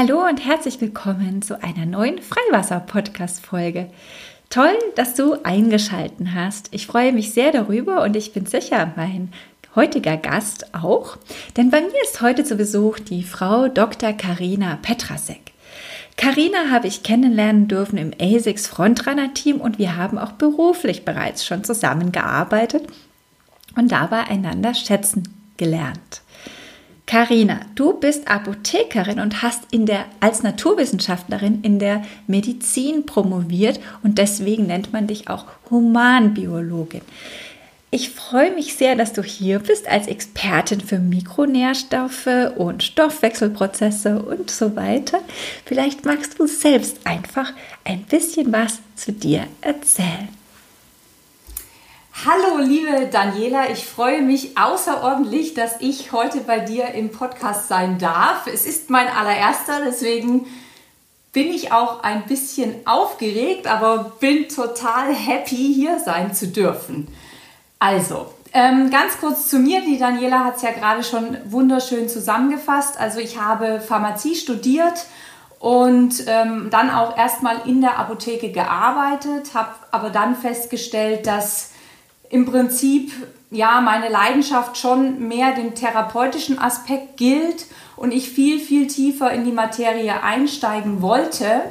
Hallo und herzlich willkommen zu einer neuen Freiwasser-Podcast-Folge. Toll, dass du eingeschalten hast. Ich freue mich sehr darüber und ich bin sicher, mein heutiger Gast auch, denn bei mir ist heute zu Besuch die Frau Dr. Karina Petrasek. Karina habe ich kennenlernen dürfen im ASICS Frontrunner Team und wir haben auch beruflich bereits schon zusammengearbeitet und dabei einander schätzen gelernt. Karina, du bist Apothekerin und hast in der, als Naturwissenschaftlerin in der Medizin promoviert und deswegen nennt man dich auch Humanbiologin. Ich freue mich sehr, dass du hier bist als Expertin für Mikronährstoffe und Stoffwechselprozesse und so weiter. Vielleicht magst du selbst einfach ein bisschen was zu dir erzählen. Hallo, liebe Daniela, ich freue mich außerordentlich, dass ich heute bei dir im Podcast sein darf. Es ist mein allererster, deswegen bin ich auch ein bisschen aufgeregt, aber bin total happy, hier sein zu dürfen. Also, ähm, ganz kurz zu mir. Die Daniela hat es ja gerade schon wunderschön zusammengefasst. Also, ich habe Pharmazie studiert und ähm, dann auch erstmal in der Apotheke gearbeitet, habe aber dann festgestellt, dass im Prinzip ja meine Leidenschaft schon mehr dem therapeutischen Aspekt gilt und ich viel, viel tiefer in die Materie einsteigen wollte.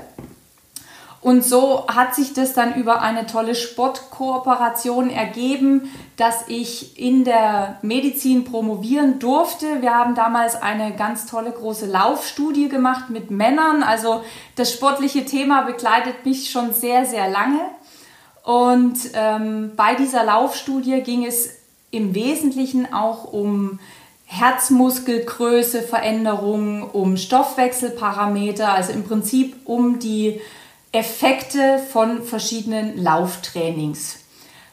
Und so hat sich das dann über eine tolle Sportkooperation ergeben, dass ich in der Medizin promovieren durfte. Wir haben damals eine ganz tolle große Laufstudie gemacht mit Männern. Also das sportliche Thema begleitet mich schon sehr, sehr lange. Und ähm, bei dieser Laufstudie ging es im Wesentlichen auch um Herzmuskelgröße, Veränderungen, um Stoffwechselparameter, also im Prinzip um die Effekte von verschiedenen Lauftrainings.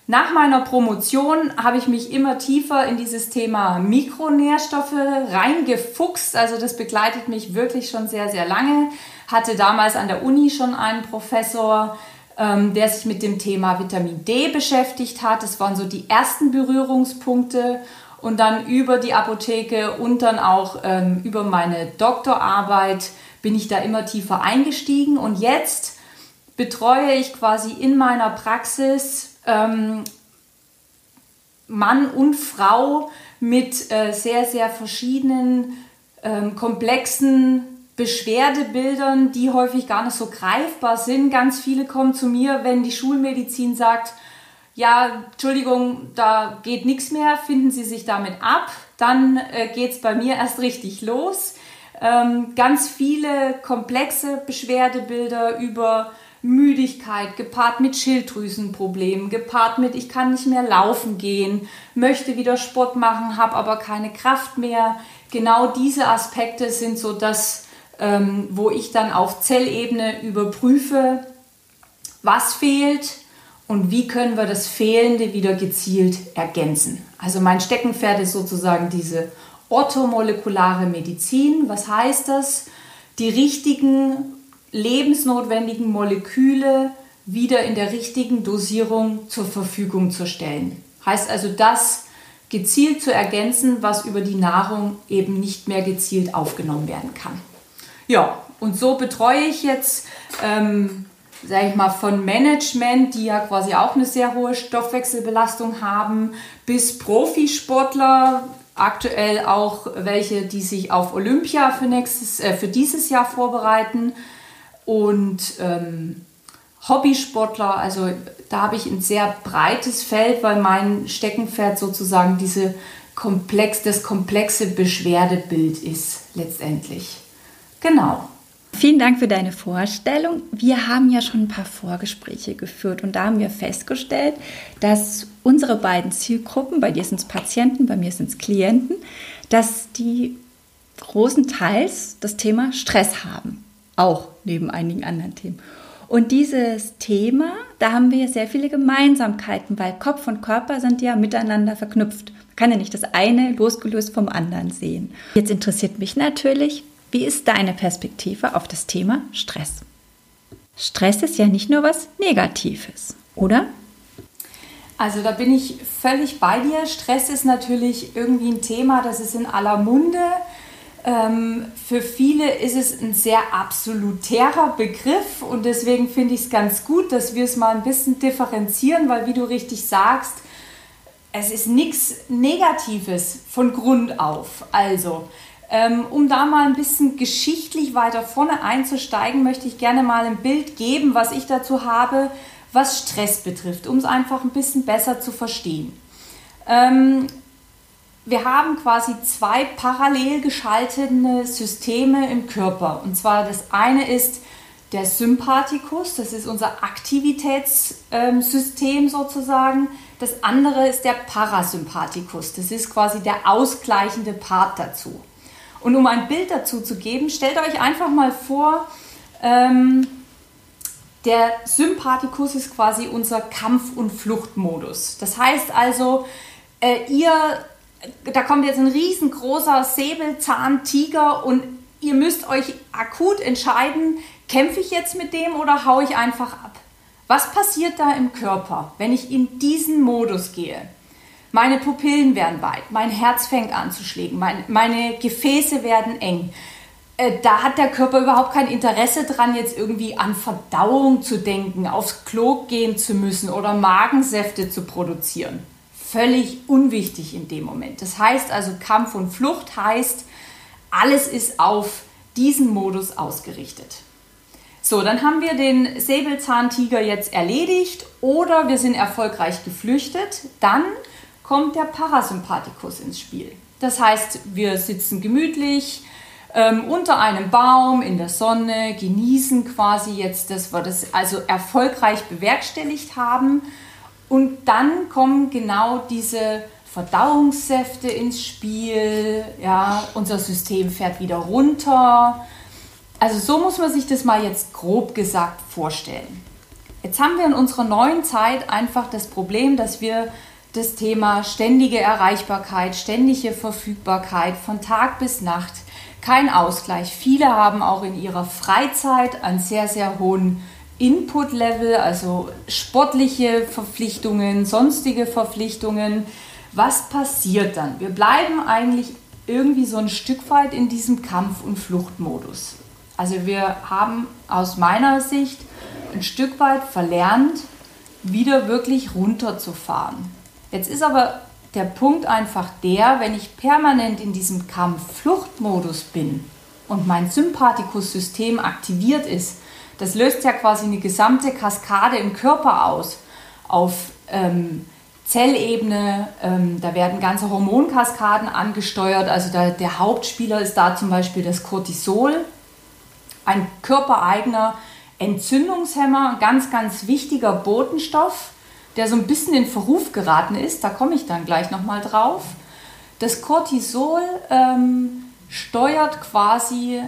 Nach meiner Promotion habe ich mich immer tiefer in dieses Thema Mikronährstoffe reingefuchst. Also das begleitet mich wirklich schon sehr, sehr lange. Hatte damals an der Uni schon einen Professor, ähm, der sich mit dem Thema Vitamin D beschäftigt hat. Das waren so die ersten Berührungspunkte. Und dann über die Apotheke und dann auch ähm, über meine Doktorarbeit bin ich da immer tiefer eingestiegen. Und jetzt betreue ich quasi in meiner Praxis ähm, Mann und Frau mit äh, sehr, sehr verschiedenen ähm, komplexen Beschwerdebildern, die häufig gar nicht so greifbar sind. Ganz viele kommen zu mir, wenn die Schulmedizin sagt, ja, Entschuldigung, da geht nichts mehr, finden Sie sich damit ab, dann äh, geht es bei mir erst richtig los. Ähm, ganz viele komplexe Beschwerdebilder über Müdigkeit, gepaart mit Schilddrüsenproblemen, gepaart mit ich kann nicht mehr laufen gehen, möchte wieder Sport machen, habe aber keine Kraft mehr. Genau diese Aspekte sind so das, ähm, wo ich dann auf Zellebene überprüfe, was fehlt und wie können wir das Fehlende wieder gezielt ergänzen. Also mein Steckenpferd ist sozusagen diese orthomolekulare Medizin. Was heißt das? Die richtigen lebensnotwendigen Moleküle wieder in der richtigen Dosierung zur Verfügung zu stellen. Heißt also das gezielt zu ergänzen, was über die Nahrung eben nicht mehr gezielt aufgenommen werden kann. Ja, und so betreue ich jetzt, ähm, sage ich mal, von Management, die ja quasi auch eine sehr hohe Stoffwechselbelastung haben, bis Profisportler, aktuell auch welche, die sich auf Olympia für, nächstes, äh, für dieses Jahr vorbereiten und ähm, Hobbysportler, also da habe ich ein sehr breites Feld, weil mein Steckenpferd sozusagen diese komplex, das komplexe Beschwerdebild ist letztendlich. Genau. Vielen Dank für deine Vorstellung. Wir haben ja schon ein paar Vorgespräche geführt und da haben wir festgestellt, dass unsere beiden Zielgruppen, bei dir sind es Patienten, bei mir sind es Klienten, dass die großen Teils das Thema Stress haben, auch neben einigen anderen Themen. Und dieses Thema, da haben wir sehr viele Gemeinsamkeiten, weil Kopf und Körper sind ja miteinander verknüpft. Man kann ja nicht das eine losgelöst vom anderen sehen. Jetzt interessiert mich natürlich, wie ist deine Perspektive auf das Thema Stress? Stress ist ja nicht nur was Negatives, oder? Also da bin ich völlig bei dir. Stress ist natürlich irgendwie ein Thema, das ist in aller Munde. Ähm, für viele ist es ein sehr absolutärer Begriff und deswegen finde ich es ganz gut, dass wir es mal ein bisschen differenzieren, weil wie du richtig sagst, es ist nichts Negatives von Grund auf. Also, um da mal ein bisschen geschichtlich weiter vorne einzusteigen, möchte ich gerne mal ein Bild geben, was ich dazu habe, was Stress betrifft, um es einfach ein bisschen besser zu verstehen. Ähm, wir haben quasi zwei parallel geschaltete Systeme im Körper. Und zwar das eine ist der Sympathikus, das ist unser Aktivitätssystem sozusagen. Das andere ist der Parasympathikus, das ist quasi der ausgleichende Part dazu. Und um ein Bild dazu zu geben, stellt euch einfach mal vor, ähm, der Sympathikus ist quasi unser Kampf- und Fluchtmodus. Das heißt also, äh, ihr da kommt jetzt ein riesengroßer Säbelzahntiger und ihr müsst euch akut entscheiden, kämpfe ich jetzt mit dem oder haue ich einfach ab? Was passiert da im Körper, wenn ich in diesen Modus gehe? Meine Pupillen werden weit, mein Herz fängt an zu schlägen, mein, meine Gefäße werden eng. Äh, da hat der Körper überhaupt kein Interesse dran, jetzt irgendwie an Verdauung zu denken, aufs Klo gehen zu müssen oder Magensäfte zu produzieren völlig unwichtig in dem Moment. Das heißt also, Kampf und Flucht heißt, alles ist auf diesen Modus ausgerichtet. So, dann haben wir den Säbelzahntiger jetzt erledigt oder wir sind erfolgreich geflüchtet. Dann kommt der Parasympathikus ins Spiel. Das heißt, wir sitzen gemütlich ähm, unter einem Baum in der Sonne, genießen quasi jetzt, dass wir das also erfolgreich bewerkstelligt haben und dann kommen genau diese Verdauungssäfte ins Spiel, ja, unser System fährt wieder runter. Also so muss man sich das mal jetzt grob gesagt vorstellen. Jetzt haben wir in unserer neuen Zeit einfach das Problem, dass wir das Thema ständige Erreichbarkeit, ständige Verfügbarkeit von Tag bis Nacht, kein Ausgleich. Viele haben auch in ihrer Freizeit einen sehr, sehr hohen Input-Level, also sportliche Verpflichtungen, sonstige Verpflichtungen. Was passiert dann? Wir bleiben eigentlich irgendwie so ein Stück weit in diesem Kampf- und Fluchtmodus. Also wir haben aus meiner Sicht ein Stück weit verlernt, wieder wirklich runterzufahren. Jetzt ist aber der Punkt einfach der, wenn ich permanent in diesem Kampf-Flucht-Modus bin und mein Sympathikussystem aktiviert ist, das löst ja quasi eine gesamte Kaskade im Körper aus. Auf ähm, Zellebene, ähm, da werden ganze Hormonkaskaden angesteuert. Also da, der Hauptspieler ist da zum Beispiel das Cortisol, ein körpereigener Entzündungshemmer, ein ganz, ganz wichtiger Botenstoff, der so ein bisschen in Verruf geraten ist. Da komme ich dann gleich nochmal drauf. Das Cortisol ähm, steuert quasi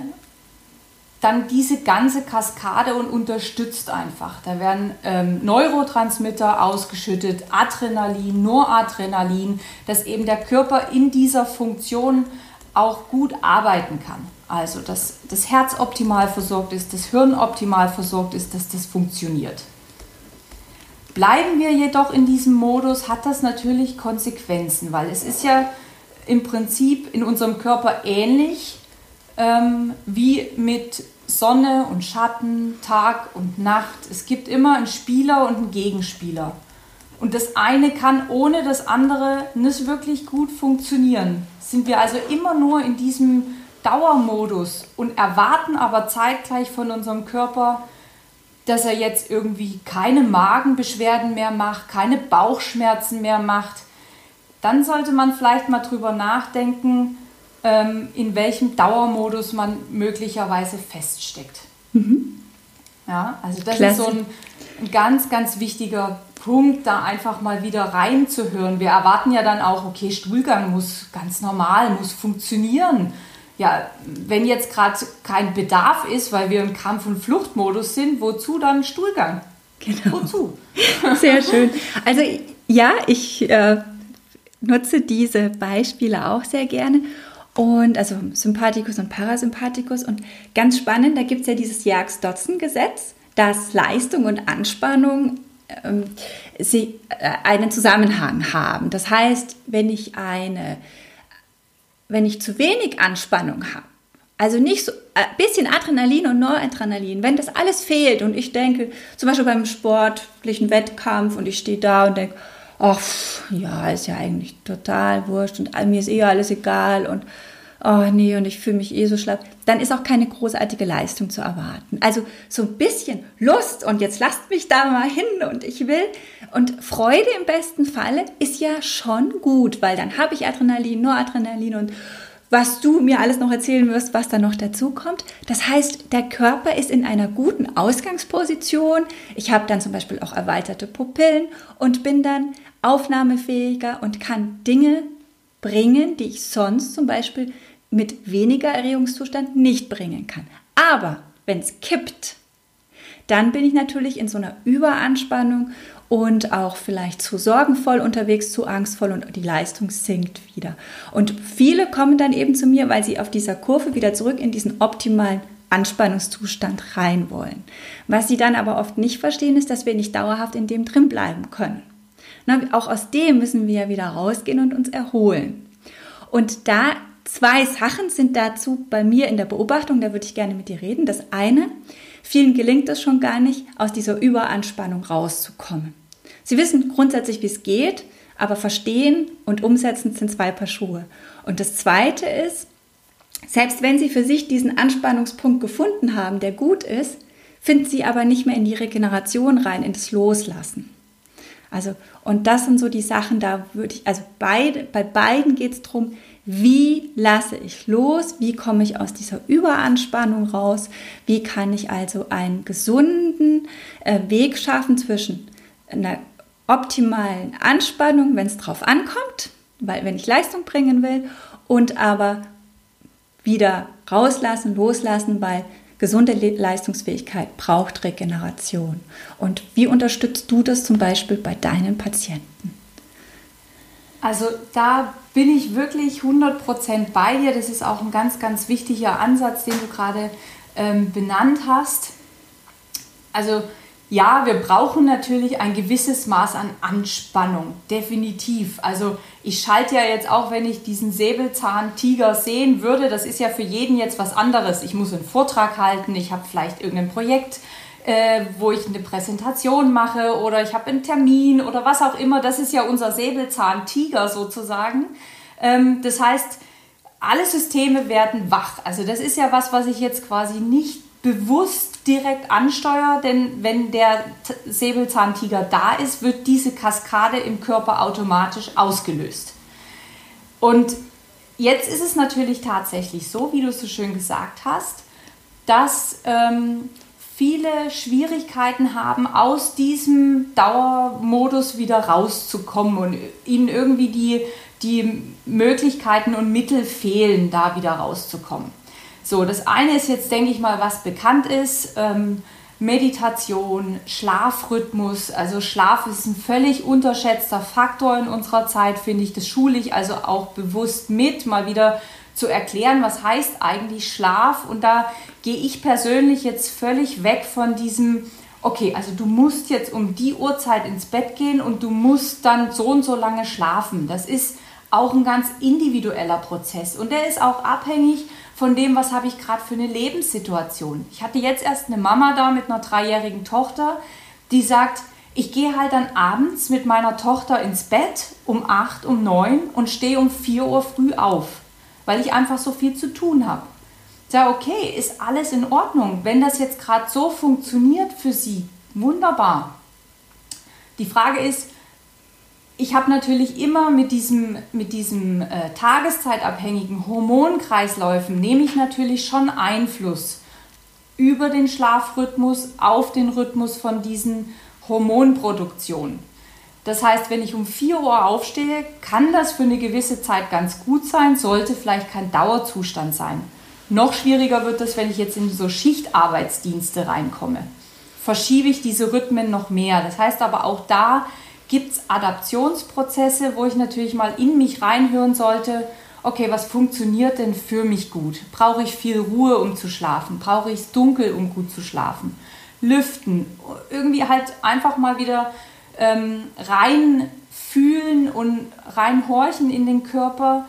dann diese ganze Kaskade und unterstützt einfach. Da werden ähm, Neurotransmitter ausgeschüttet, Adrenalin, Noradrenalin, dass eben der Körper in dieser Funktion auch gut arbeiten kann. Also, dass das Herz optimal versorgt ist, das Hirn optimal versorgt ist, dass das funktioniert. Bleiben wir jedoch in diesem Modus, hat das natürlich Konsequenzen, weil es ist ja im Prinzip in unserem Körper ähnlich ähm, wie mit Sonne und Schatten, Tag und Nacht. Es gibt immer einen Spieler und einen Gegenspieler. Und das eine kann ohne das andere nicht wirklich gut funktionieren. Sind wir also immer nur in diesem Dauermodus und erwarten aber zeitgleich von unserem Körper, dass er jetzt irgendwie keine Magenbeschwerden mehr macht, keine Bauchschmerzen mehr macht, dann sollte man vielleicht mal drüber nachdenken, ähm, in welchem Dauermodus man möglicherweise feststeckt. Mhm. Ja, also das Klasse. ist so ein, ein ganz, ganz wichtiger Punkt, da einfach mal wieder reinzuhören. Wir erwarten ja dann auch, okay, Stuhlgang muss ganz normal, muss funktionieren. Ja, wenn jetzt gerade kein Bedarf ist, weil wir im Kampf- und Fluchtmodus sind, wozu dann Stuhlgang? Genau. Wozu? Sehr schön. Also ja, ich äh, nutze diese Beispiele auch sehr gerne und also Sympathikus und Parasympathikus. Und ganz spannend, da gibt es ja dieses Jerks-Dotzen-Gesetz, dass Leistung und Anspannung ähm, sie, äh, einen Zusammenhang haben. Das heißt, wenn ich eine, wenn ich zu wenig Anspannung habe, Also nicht so ein äh, bisschen Adrenalin und Noradrenalin. Wenn das alles fehlt und ich denke, zum Beispiel beim sportlichen Wettkampf und ich stehe da und denke, ach, ja, ist ja eigentlich total wurscht und mir ist eh alles egal und oh nee, und ich fühle mich eh so schlapp, dann ist auch keine großartige Leistung zu erwarten. Also so ein bisschen Lust und jetzt lasst mich da mal hin und ich will. Und Freude im besten Falle ist ja schon gut, weil dann habe ich Adrenalin, Noradrenalin und was du mir alles noch erzählen wirst, was da noch dazu kommt. Das heißt, der Körper ist in einer guten Ausgangsposition. Ich habe dann zum Beispiel auch erweiterte Pupillen und bin dann aufnahmefähiger und kann Dinge bringen, die ich sonst zum Beispiel mit weniger Erregungszustand nicht bringen kann. Aber wenn es kippt, dann bin ich natürlich in so einer Überanspannung und auch vielleicht zu sorgenvoll unterwegs, zu angstvoll und die Leistung sinkt wieder. Und viele kommen dann eben zu mir, weil sie auf dieser Kurve wieder zurück in diesen optimalen Anspannungszustand rein wollen. Was sie dann aber oft nicht verstehen, ist, dass wir nicht dauerhaft in dem drin bleiben können. Na, auch aus dem müssen wir ja wieder rausgehen und uns erholen. Und da zwei Sachen sind dazu bei mir in der Beobachtung, da würde ich gerne mit dir reden. Das eine, Vielen gelingt es schon gar nicht, aus dieser Überanspannung rauszukommen. Sie wissen grundsätzlich, wie es geht, aber verstehen und umsetzen sind zwei Paar Schuhe. Und das Zweite ist, selbst wenn Sie für sich diesen Anspannungspunkt gefunden haben, der gut ist, finden Sie aber nicht mehr in die Regeneration rein, in das Loslassen. Also, und das sind so die Sachen, da würde ich, also beide, bei beiden geht es darum, wie lasse ich los? Wie komme ich aus dieser Überanspannung raus? Wie kann ich also einen gesunden äh, Weg schaffen zwischen einer optimalen Anspannung, wenn es drauf ankommt, weil wenn ich Leistung bringen will, und aber wieder rauslassen, loslassen, weil gesunde Leistungsfähigkeit braucht Regeneration. Und wie unterstützt du das zum Beispiel bei deinen Patienten? Also da bin ich wirklich 100% bei dir. Das ist auch ein ganz, ganz wichtiger Ansatz, den du gerade ähm, benannt hast. Also ja, wir brauchen natürlich ein gewisses Maß an Anspannung, definitiv. Also ich schalte ja jetzt auch, wenn ich diesen Säbelzahntiger sehen würde, das ist ja für jeden jetzt was anderes. Ich muss einen Vortrag halten, ich habe vielleicht irgendein Projekt, äh, wo ich eine Präsentation mache oder ich habe einen Termin oder was auch immer. Das ist ja unser Säbelzahntiger sozusagen. Ähm, das heißt, alle Systeme werden wach. Also das ist ja was, was ich jetzt quasi nicht bewusst direkt ansteuere, denn wenn der Säbelzahntiger da ist, wird diese Kaskade im Körper automatisch ausgelöst. Und jetzt ist es natürlich tatsächlich so, wie du es so schön gesagt hast, dass ähm, viele Schwierigkeiten haben, aus diesem Dauermodus wieder rauszukommen und ihnen irgendwie die, die Möglichkeiten und Mittel fehlen, da wieder rauszukommen. So, das eine ist jetzt, denke ich mal, was bekannt ist. Ähm, Meditation, Schlafrhythmus. Also Schlaf ist ein völlig unterschätzter Faktor in unserer Zeit, finde ich. Das schule ich also auch bewusst mit, mal wieder zu erklären, was heißt eigentlich Schlaf. Und da gehe ich persönlich jetzt völlig weg von diesem, okay, also du musst jetzt um die Uhrzeit ins Bett gehen und du musst dann so und so lange schlafen. Das ist auch ein ganz individueller Prozess und der ist auch abhängig von dem, was habe ich gerade für eine Lebenssituation. Ich hatte jetzt erst eine Mama da mit einer dreijährigen Tochter, die sagt, ich gehe halt dann abends mit meiner Tochter ins Bett um 8, um 9 und stehe um 4 Uhr früh auf weil ich einfach so viel zu tun habe. Ja, okay, ist alles in Ordnung. Wenn das jetzt gerade so funktioniert für Sie, wunderbar. Die Frage ist, ich habe natürlich immer mit diesem, mit diesem äh, tageszeitabhängigen Hormonkreisläufen, nehme ich natürlich schon Einfluss über den Schlafrhythmus auf den Rhythmus von diesen Hormonproduktionen. Das heißt, wenn ich um 4 Uhr aufstehe, kann das für eine gewisse Zeit ganz gut sein, sollte vielleicht kein Dauerzustand sein. Noch schwieriger wird das, wenn ich jetzt in so Schichtarbeitsdienste reinkomme. Verschiebe ich diese Rhythmen noch mehr. Das heißt aber auch da gibt es Adaptionsprozesse, wo ich natürlich mal in mich reinhören sollte, okay, was funktioniert denn für mich gut? Brauche ich viel Ruhe, um zu schlafen? Brauche ich es dunkel, um gut zu schlafen? Lüften, irgendwie halt einfach mal wieder ähm, rein fühlen und reinhorchen in den Körper.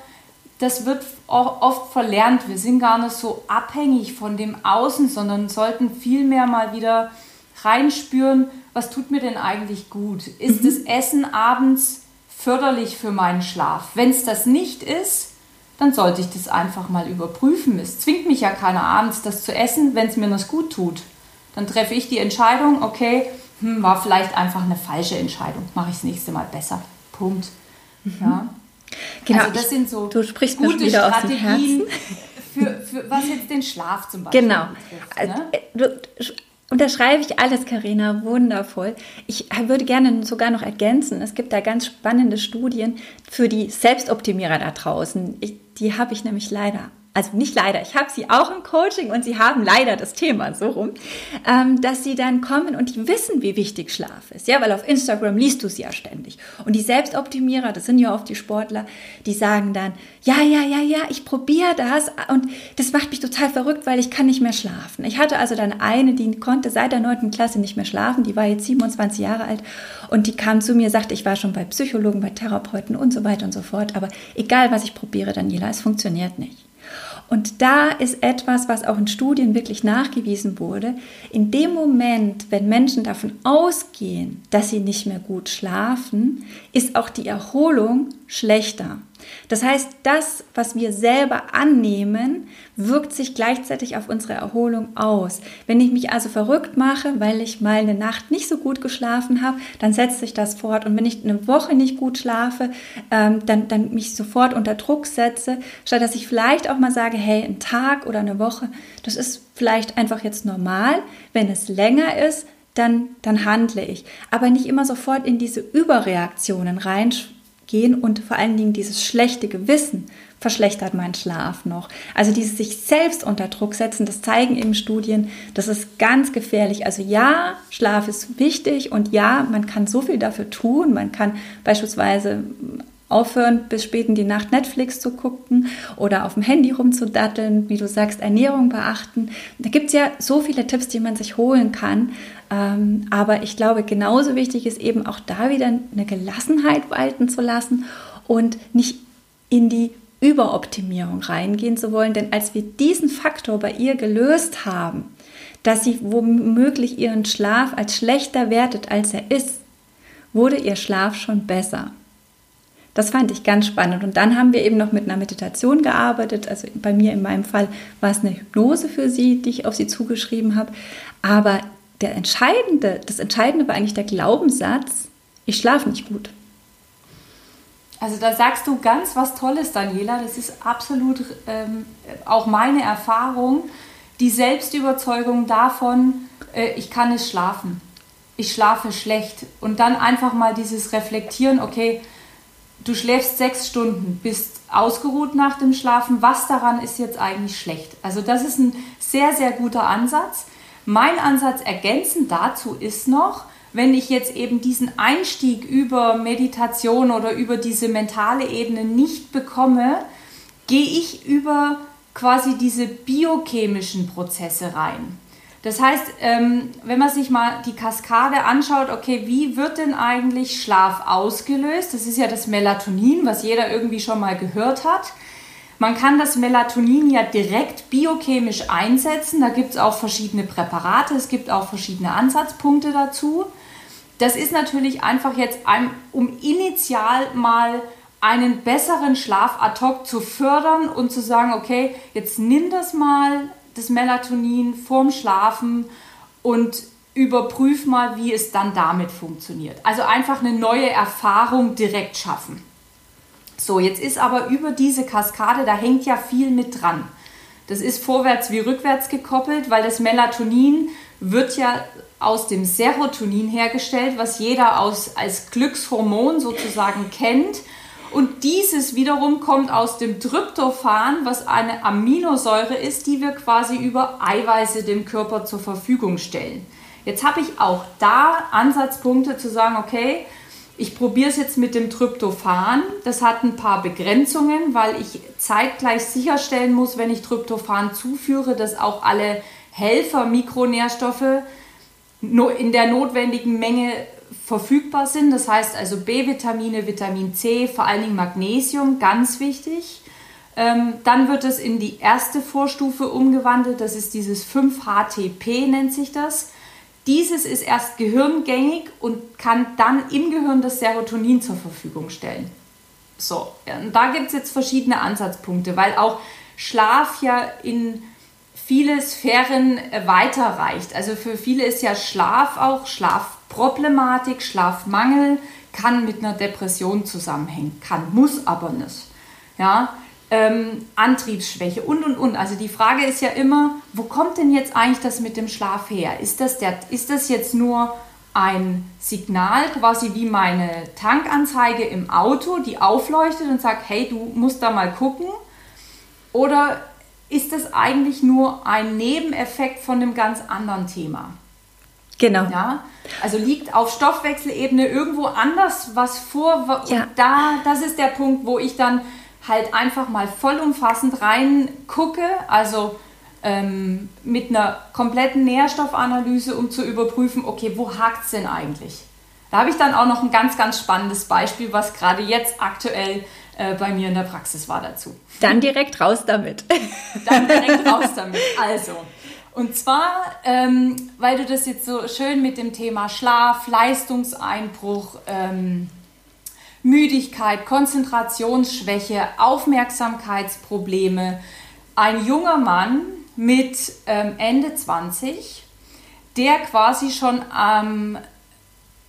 das wird oft verlernt. Wir sind gar nicht so abhängig von dem Außen, sondern sollten vielmehr mal wieder reinspüren, was tut mir denn eigentlich gut? Ist mhm. das Essen abends förderlich für meinen Schlaf? Wenn es das nicht ist, dann sollte ich das einfach mal überprüfen. Es zwingt mich ja keiner abends, das zu essen, wenn es mir das gut tut. Dann treffe ich die Entscheidung, okay, hm, war vielleicht einfach eine falsche Entscheidung, mache ich das nächste Mal besser. Punkt. Mhm. Ja. Genau, also das sind so du sprichst gute wieder Strategien für, für was jetzt den Schlaf zum Beispiel genau. betrifft. Ne? Also, du, unterschreibe ich alles, Karina, wundervoll. Ich würde gerne sogar noch ergänzen, es gibt da ganz spannende Studien für die Selbstoptimierer da draußen. Ich, die habe ich nämlich leider also nicht leider, ich habe sie auch im Coaching und sie haben leider das Thema so rum, ähm, dass sie dann kommen und die wissen, wie wichtig Schlaf ist. Ja, weil auf Instagram liest du sie ja ständig. Und die Selbstoptimierer, das sind ja oft die Sportler, die sagen dann, ja, ja, ja, ja, ich probiere das und das macht mich total verrückt, weil ich kann nicht mehr schlafen. Ich hatte also dann eine, die konnte seit der 9. Klasse nicht mehr schlafen, die war jetzt 27 Jahre alt und die kam zu mir, sagte, ich war schon bei Psychologen, bei Therapeuten und so weiter und so fort, aber egal was ich probiere, Daniela, es funktioniert nicht. Und da ist etwas, was auch in Studien wirklich nachgewiesen wurde. In dem Moment, wenn Menschen davon ausgehen, dass sie nicht mehr gut schlafen, ist auch die Erholung schlechter. Das heißt, das, was wir selber annehmen, wirkt sich gleichzeitig auf unsere Erholung aus. Wenn ich mich also verrückt mache, weil ich mal eine Nacht nicht so gut geschlafen habe, dann setzt sich das fort. Und wenn ich eine Woche nicht gut schlafe, ähm, dann, dann mich sofort unter Druck setze, statt dass ich vielleicht auch mal sage, hey, ein Tag oder eine Woche, das ist vielleicht einfach jetzt normal. Wenn es länger ist, dann, dann handle ich. Aber nicht immer sofort in diese Überreaktionen rein gehen und vor allen Dingen dieses schlechte Gewissen verschlechtert meinen Schlaf noch. Also dieses sich selbst unter Druck setzen, das zeigen eben Studien, das ist ganz gefährlich. Also ja, Schlaf ist wichtig und ja, man kann so viel dafür tun. Man kann beispielsweise aufhören, bis spät in die Nacht Netflix zu gucken oder auf dem Handy rumzudatteln, wie du sagst, Ernährung beachten. Da gibt es ja so viele Tipps, die man sich holen kann. Ähm, aber ich glaube, genauso wichtig ist eben auch da wieder eine Gelassenheit walten zu lassen und nicht in die Überoptimierung reingehen zu wollen. Denn als wir diesen Faktor bei ihr gelöst haben, dass sie womöglich ihren Schlaf als schlechter wertet, als er ist, wurde ihr Schlaf schon besser. Das fand ich ganz spannend. Und dann haben wir eben noch mit einer Meditation gearbeitet. Also bei mir in meinem Fall war es eine Hypnose für sie, die ich auf sie zugeschrieben habe. Aber der entscheidende, das Entscheidende war eigentlich der Glaubenssatz, ich schlafe nicht gut. Also da sagst du ganz was Tolles, Daniela. Das ist absolut ähm, auch meine Erfahrung. Die Selbstüberzeugung davon, äh, ich kann es schlafen. Ich schlafe schlecht. Und dann einfach mal dieses Reflektieren, okay, du schläfst sechs Stunden, bist ausgeruht nach dem Schlafen. Was daran ist jetzt eigentlich schlecht? Also das ist ein sehr, sehr guter Ansatz. Mein Ansatz ergänzend dazu ist noch, wenn ich jetzt eben diesen Einstieg über Meditation oder über diese mentale Ebene nicht bekomme, gehe ich über quasi diese biochemischen Prozesse rein. Das heißt, ähm, wenn man sich mal die Kaskade anschaut, okay, wie wird denn eigentlich Schlaf ausgelöst? Das ist ja das Melatonin, was jeder irgendwie schon mal gehört hat. Man kann das Melatonin ja direkt biochemisch einsetzen. Da gibt es auch verschiedene Präparate, es gibt auch verschiedene Ansatzpunkte dazu. Das ist natürlich einfach jetzt, um initial mal einen besseren Schlaf ad hoc zu fördern und zu sagen, okay, jetzt nimm das mal, das Melatonin vorm Schlafen und überprüf mal, wie es dann damit funktioniert. Also einfach eine neue Erfahrung direkt schaffen. So, jetzt ist aber über diese Kaskade, da hängt ja viel mit dran. Das ist vorwärts wie rückwärts gekoppelt, weil das Melatonin wird ja aus dem Serotonin hergestellt, was jeder aus, als Glückshormon sozusagen kennt. Und dieses wiederum kommt aus dem Tryptophan, was eine Aminosäure ist, die wir quasi über Eiweiße dem Körper zur Verfügung stellen. Jetzt habe ich auch da Ansatzpunkte zu sagen, okay, ich probiere es jetzt mit dem Tryptophan. Das hat ein paar Begrenzungen, weil ich zeitgleich sicherstellen muss, wenn ich Tryptophan zuführe, dass auch alle Helfer-Mikronährstoffe in der notwendigen Menge verfügbar sind. Das heißt also B-Vitamine, Vitamin C, vor allen Dingen Magnesium, ganz wichtig. Ähm, dann wird es in die erste Vorstufe umgewandelt. Das ist dieses 5-HTP, nennt sich das. Dieses ist erst gehirngängig und kann dann im Gehirn das Serotonin zur Verfügung stellen. So, und da gibt es jetzt verschiedene Ansatzpunkte, weil auch Schlaf ja in viele Sphären weiterreicht. Also für viele ist ja Schlaf auch Schlafproblematik, Schlafmangel, kann mit einer Depression zusammenhängen, kann, muss aber nicht. Ja, ähm, Antriebsschwäche und und und. Also die Frage ist ja immer, wo kommt denn jetzt eigentlich das mit dem Schlaf her? Ist das, der, ist das jetzt nur ein Signal, quasi wie meine Tankanzeige im Auto, die aufleuchtet und sagt, hey, du musst da mal gucken? Oder ist das eigentlich nur ein Nebeneffekt von einem ganz anderen Thema? Genau. Ja, also liegt auf Stoffwechselebene irgendwo anders was vor. Ja. Da, das ist der Punkt, wo ich dann halt einfach mal vollumfassend reingucke, also ähm, mit einer kompletten Nährstoffanalyse, um zu überprüfen, okay, wo hakt es denn eigentlich? Da habe ich dann auch noch ein ganz, ganz spannendes Beispiel, was gerade jetzt aktuell äh, bei mir in der Praxis war dazu. Dann direkt raus damit. Dann direkt raus damit. Also, und zwar, ähm, weil du das jetzt so schön mit dem Thema Schlaf, Leistungseinbruch, ähm, Müdigkeit, Konzentrationsschwäche, Aufmerksamkeitsprobleme, ein junger Mann mit ähm, Ende 20, der quasi schon ähm,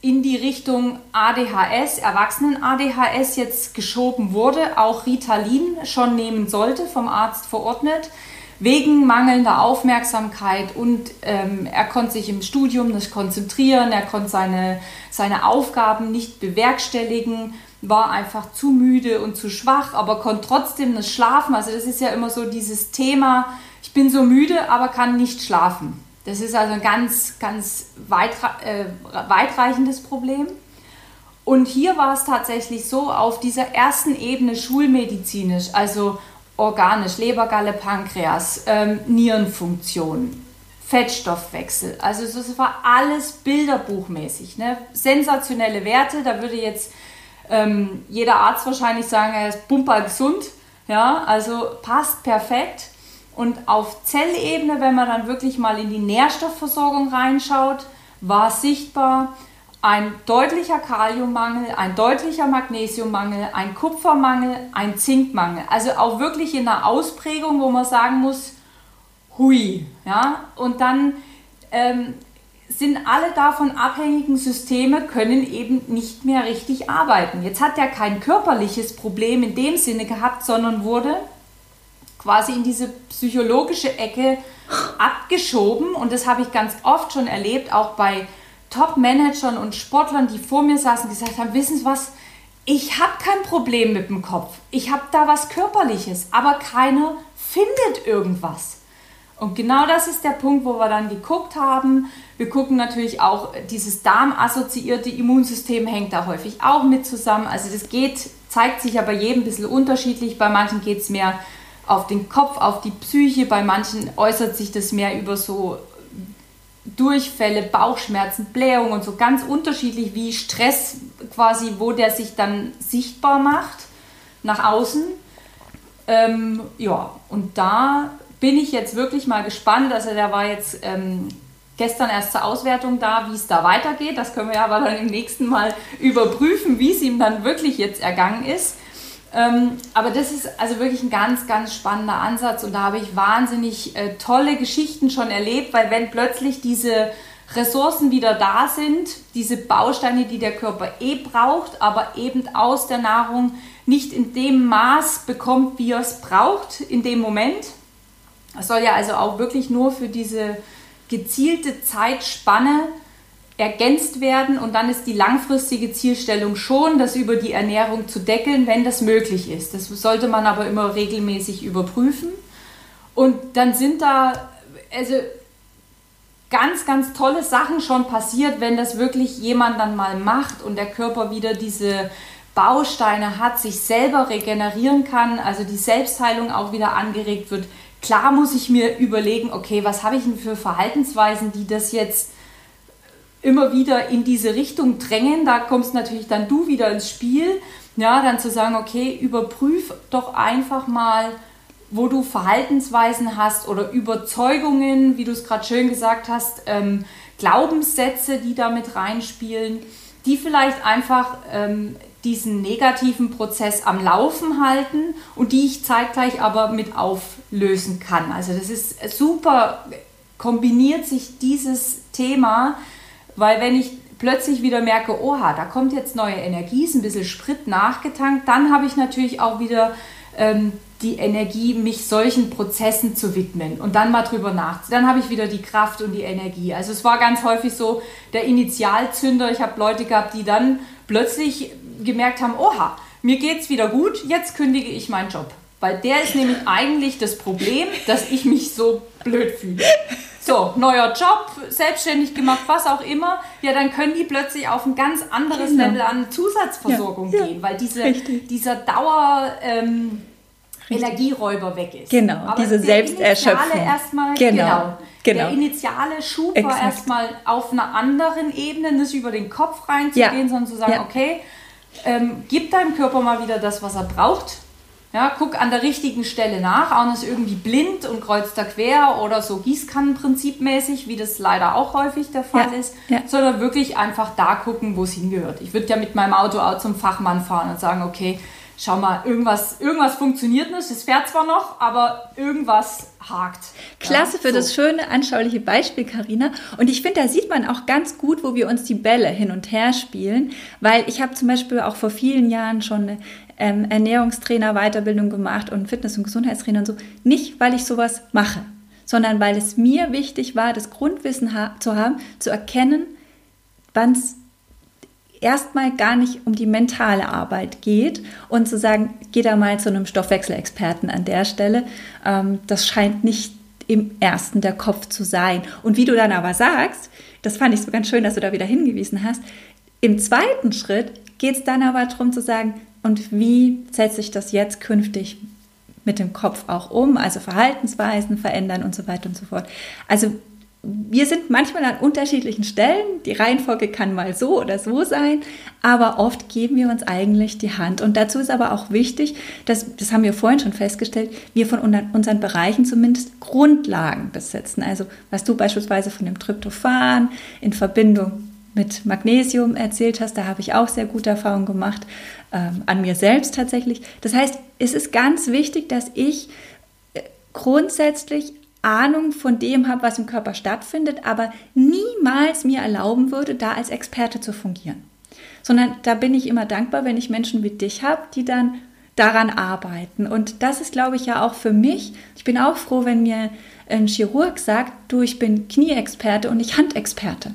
in die Richtung ADHS, Erwachsenen-ADHS jetzt geschoben wurde, auch Ritalin schon nehmen sollte, vom Arzt verordnet, wegen mangelnder Aufmerksamkeit und ähm, er konnte sich im Studium nicht konzentrieren, er konnte seine, seine Aufgaben nicht bewerkstelligen, war einfach zu müde und zu schwach, aber konnte trotzdem nicht schlafen. Also das ist ja immer so dieses Thema, ich bin so müde, aber kann nicht schlafen. Das ist also ein ganz, ganz weitre äh, weitreichendes Problem. Und hier war es tatsächlich so, auf dieser ersten Ebene schulmedizinisch, also organisch, Leber, Galle, Pankreas, ähm, Nierenfunktion, Fettstoffwechsel, also das war alles bilderbuchmäßig. Ne? Sensationelle Werte, da würde jetzt ähm, jeder Arzt wahrscheinlich sagen, er ist bumper gesund. Ja, also passt perfekt. Und auf Zellebene, wenn man dann wirklich mal in die Nährstoffversorgung reinschaut, war sichtbar ein deutlicher Kaliummangel, ein deutlicher Magnesiummangel, ein Kupfermangel, ein Zinkmangel. Also auch wirklich in einer Ausprägung, wo man sagen muss, hui. Ja? Und dann ähm, sind alle davon abhängigen Systeme können eben nicht mehr richtig arbeiten. Jetzt hat er kein körperliches Problem in dem Sinne gehabt, sondern wurde quasi in diese psychologische Ecke abgeschoben. Und das habe ich ganz oft schon erlebt, auch bei Top-Managern und Sportlern, die vor mir saßen, gesagt haben, wissen Sie was, ich habe kein Problem mit dem Kopf. Ich habe da was Körperliches, aber keiner findet irgendwas. Und genau das ist der Punkt, wo wir dann geguckt haben. Wir gucken natürlich auch, dieses darmassoziierte Immunsystem hängt da häufig auch mit zusammen. Also das geht, zeigt sich aber jedem ein bisschen unterschiedlich. Bei manchen geht es mehr auf den Kopf, auf die Psyche. Bei manchen äußert sich das mehr über so Durchfälle, Bauchschmerzen, Blähungen und so ganz unterschiedlich wie Stress quasi, wo der sich dann sichtbar macht nach außen. Ähm, ja, und da bin ich jetzt wirklich mal gespannt. Also der war jetzt ähm, gestern erst zur Auswertung da, wie es da weitergeht. Das können wir aber dann im nächsten Mal überprüfen, wie es ihm dann wirklich jetzt ergangen ist. Ähm, aber das ist also wirklich ein ganz, ganz spannender Ansatz und da habe ich wahnsinnig äh, tolle Geschichten schon erlebt, weil wenn plötzlich diese Ressourcen wieder da sind, diese Bausteine, die der Körper eh braucht, aber eben aus der Nahrung nicht in dem Maß bekommt, wie er es braucht in dem Moment. Es soll ja also auch wirklich nur für diese gezielte Zeitspanne ergänzt werden und dann ist die langfristige Zielstellung schon, das über die Ernährung zu deckeln, wenn das möglich ist. Das sollte man aber immer regelmäßig überprüfen. Und dann sind da also ganz, ganz tolle Sachen schon passiert, wenn das wirklich jemand dann mal macht und der Körper wieder diese Bausteine hat, sich selber regenerieren kann, also die Selbstheilung auch wieder angeregt wird. Klar muss ich mir überlegen, okay, was habe ich denn für Verhaltensweisen, die das jetzt immer wieder in diese Richtung drängen. Da kommst natürlich dann du wieder ins Spiel. Ja, dann zu sagen, okay, überprüf doch einfach mal, wo du Verhaltensweisen hast oder Überzeugungen, wie du es gerade schön gesagt hast, ähm, Glaubenssätze, die da mit reinspielen, die vielleicht einfach ähm, diesen negativen Prozess am Laufen halten und die ich zeitgleich aber mit auflösen kann. Also das ist super, kombiniert sich dieses Thema, weil wenn ich plötzlich wieder merke, oha, da kommt jetzt neue Energie, ist ein bisschen Sprit nachgetankt, dann habe ich natürlich auch wieder ähm, die Energie, mich solchen Prozessen zu widmen und dann mal drüber nachzudenken. Dann habe ich wieder die Kraft und die Energie. Also es war ganz häufig so der Initialzünder. Ich habe Leute gehabt, die dann plötzlich gemerkt haben, oha, mir geht es wieder gut, jetzt kündige ich meinen Job. Weil der ist nämlich eigentlich das Problem, dass ich mich so blöd fühle. So, neuer Job, selbstständig gemacht, was auch immer. Ja, dann können die plötzlich auf ein ganz anderes genau. Level an Zusatzversorgung ja, gehen, weil diese, dieser Dauer... Ähm, Energieräuber weg ist. Genau, Aber diese Selbsterschöpfung. Erstmal, genau, genau, genau. Der initiale Schub Exakt. war erstmal auf einer anderen Ebene, nicht über den Kopf reinzugehen, ja. sondern zu sagen, ja. okay, ähm, gib deinem Körper mal wieder das, was er braucht. Ja, guck an der richtigen Stelle nach, auch nicht irgendwie blind und kreuzt da quer oder so Gießkannenprinzipmäßig, wie das leider auch häufig der Fall ja, ist, sondern wirklich einfach da gucken, wo es hingehört. Ich würde ja mit meinem Auto auch zum Fachmann fahren und sagen, okay, schau mal, irgendwas, irgendwas funktioniert nicht, es fährt zwar noch, aber irgendwas hakt. Klasse ja, für so. das schöne, anschauliche Beispiel, Karina. Und ich finde, da sieht man auch ganz gut, wo wir uns die Bälle hin und her spielen, weil ich habe zum Beispiel auch vor vielen Jahren schon eine ähm, Ernährungstrainer Weiterbildung gemacht und Fitness- und Gesundheitstrainer und so. Nicht, weil ich sowas mache, sondern weil es mir wichtig war, das Grundwissen ha zu haben, zu erkennen, wann es erstmal gar nicht um die mentale Arbeit geht und zu sagen, geh da mal zu einem Stoffwechselexperten an der Stelle. Ähm, das scheint nicht im ersten der Kopf zu sein. Und wie du dann aber sagst, das fand ich so ganz schön, dass du da wieder hingewiesen hast, im zweiten Schritt geht es dann aber darum zu sagen, und wie setze ich das jetzt künftig mit dem Kopf auch um, also Verhaltensweisen verändern und so weiter und so fort. Also wir sind manchmal an unterschiedlichen Stellen. Die Reihenfolge kann mal so oder so sein, aber oft geben wir uns eigentlich die Hand. Und dazu ist aber auch wichtig, dass, das haben wir vorhin schon festgestellt, wir von unseren Bereichen zumindest Grundlagen besitzen. Also was du beispielsweise von dem Tryptophan in Verbindung mit Magnesium erzählt hast, da habe ich auch sehr gute Erfahrungen gemacht, ähm, an mir selbst tatsächlich. Das heißt, es ist ganz wichtig, dass ich äh, grundsätzlich Ahnung von dem habe, was im Körper stattfindet, aber niemals mir erlauben würde, da als Experte zu fungieren. Sondern da bin ich immer dankbar, wenn ich Menschen wie dich habe, die dann daran arbeiten. Und das ist, glaube ich, ja auch für mich. Ich bin auch froh, wenn mir ein Chirurg sagt, du, ich bin Knieexperte und nicht Handexperte.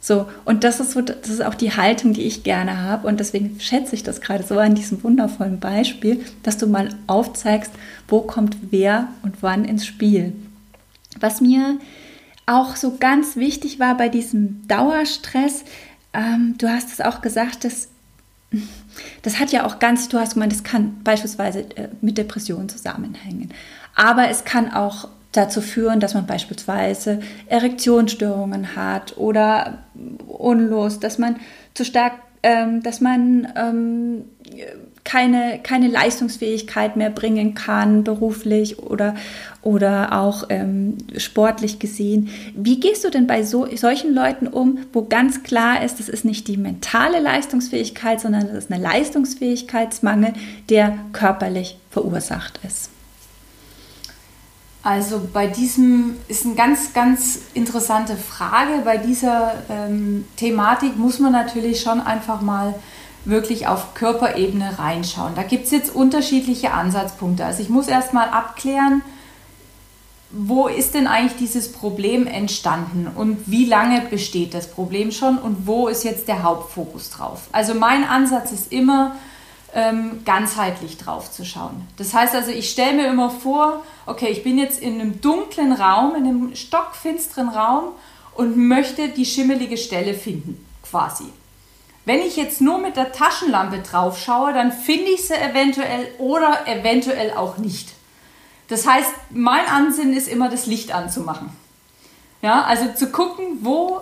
So, und das ist so, das ist auch die Haltung, die ich gerne habe. Und deswegen schätze ich das gerade so an diesem wundervollen Beispiel, dass du mal aufzeigst, wo kommt wer und wann ins Spiel. Was mir auch so ganz wichtig war bei diesem Dauerstress, ähm, du hast es auch gesagt, dass das hat ja auch ganz, du hast gemeint, das kann beispielsweise äh, mit Depressionen zusammenhängen. Aber es kann auch dazu führen, dass man beispielsweise Erektionsstörungen hat oder Unlust, dass man zu stark, ähm, dass man ähm, keine, keine Leistungsfähigkeit mehr bringen kann, beruflich oder, oder auch ähm, sportlich gesehen. Wie gehst du denn bei so, solchen Leuten um, wo ganz klar ist, das ist nicht die mentale Leistungsfähigkeit, sondern das ist eine Leistungsfähigkeitsmangel, der körperlich verursacht ist? Also bei diesem ist eine ganz, ganz interessante Frage. Bei dieser ähm, Thematik muss man natürlich schon einfach mal wirklich auf Körperebene reinschauen. Da gibt es jetzt unterschiedliche Ansatzpunkte. Also ich muss erstmal abklären, wo ist denn eigentlich dieses Problem entstanden und wie lange besteht das Problem schon und wo ist jetzt der Hauptfokus drauf? Also mein Ansatz ist immer, ähm, ganzheitlich drauf zu schauen. Das heißt also, ich stelle mir immer vor, okay, ich bin jetzt in einem dunklen Raum, in einem stockfinsteren Raum und möchte die schimmelige Stelle finden, quasi. Wenn ich jetzt nur mit der Taschenlampe drauf schaue, dann finde ich sie eventuell oder eventuell auch nicht. Das heißt, mein Ansinn ist immer, das Licht anzumachen. Ja, also zu gucken, wo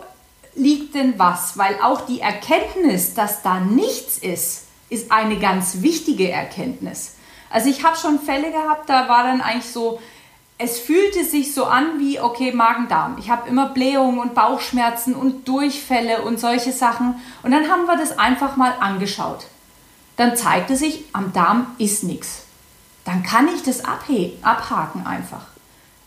liegt denn was? Weil auch die Erkenntnis, dass da nichts ist, ist eine ganz wichtige Erkenntnis. Also ich habe schon Fälle gehabt, da war dann eigentlich so, es fühlte sich so an wie, okay, Magen-Darm. Ich habe immer Blähungen und Bauchschmerzen und Durchfälle und solche Sachen. Und dann haben wir das einfach mal angeschaut. Dann zeigte sich, am Darm ist nichts. Dann kann ich das abhaken einfach.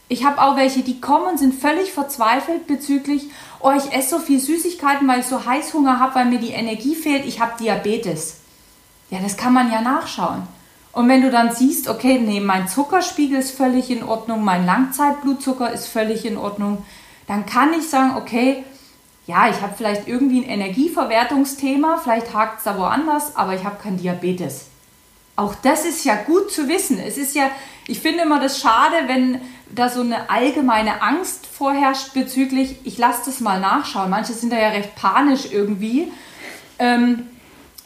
Ich habe auch welche, die kommen, sind völlig verzweifelt bezüglich, oh, ich esse so viel Süßigkeiten, weil ich so Heißhunger habe, weil mir die Energie fehlt, ich habe Diabetes. Ja, das kann man ja nachschauen. Und wenn du dann siehst, okay, nee, mein Zuckerspiegel ist völlig in Ordnung, mein Langzeitblutzucker ist völlig in Ordnung, dann kann ich sagen, okay, ja, ich habe vielleicht irgendwie ein Energieverwertungsthema, vielleicht hakt es da woanders, aber ich habe kein Diabetes. Auch das ist ja gut zu wissen. Es ist ja, ich finde immer das schade, wenn da so eine allgemeine Angst vorherrscht bezüglich, ich lasse das mal nachschauen. Manche sind da ja recht panisch irgendwie. Ähm,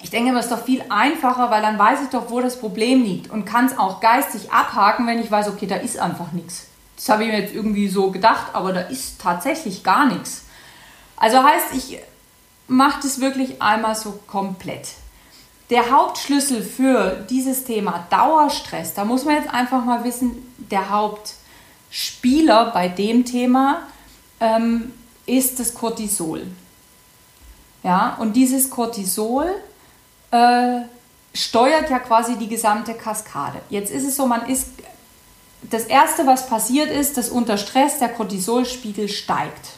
ich denke es ist doch viel einfacher, weil dann weiß ich doch, wo das Problem liegt und kann es auch geistig abhaken, wenn ich weiß, okay, da ist einfach nichts. Das habe ich mir jetzt irgendwie so gedacht, aber da ist tatsächlich gar nichts. Also heißt, ich mache das wirklich einmal so komplett. Der Hauptschlüssel für dieses Thema Dauerstress, da muss man jetzt einfach mal wissen, der Hauptspieler bei dem Thema ähm, ist das Cortisol. Ja, und dieses Cortisol äh, steuert ja quasi die gesamte Kaskade. Jetzt ist es so, man ist das erste, was passiert ist, dass unter Stress der Cortisolspiegel steigt.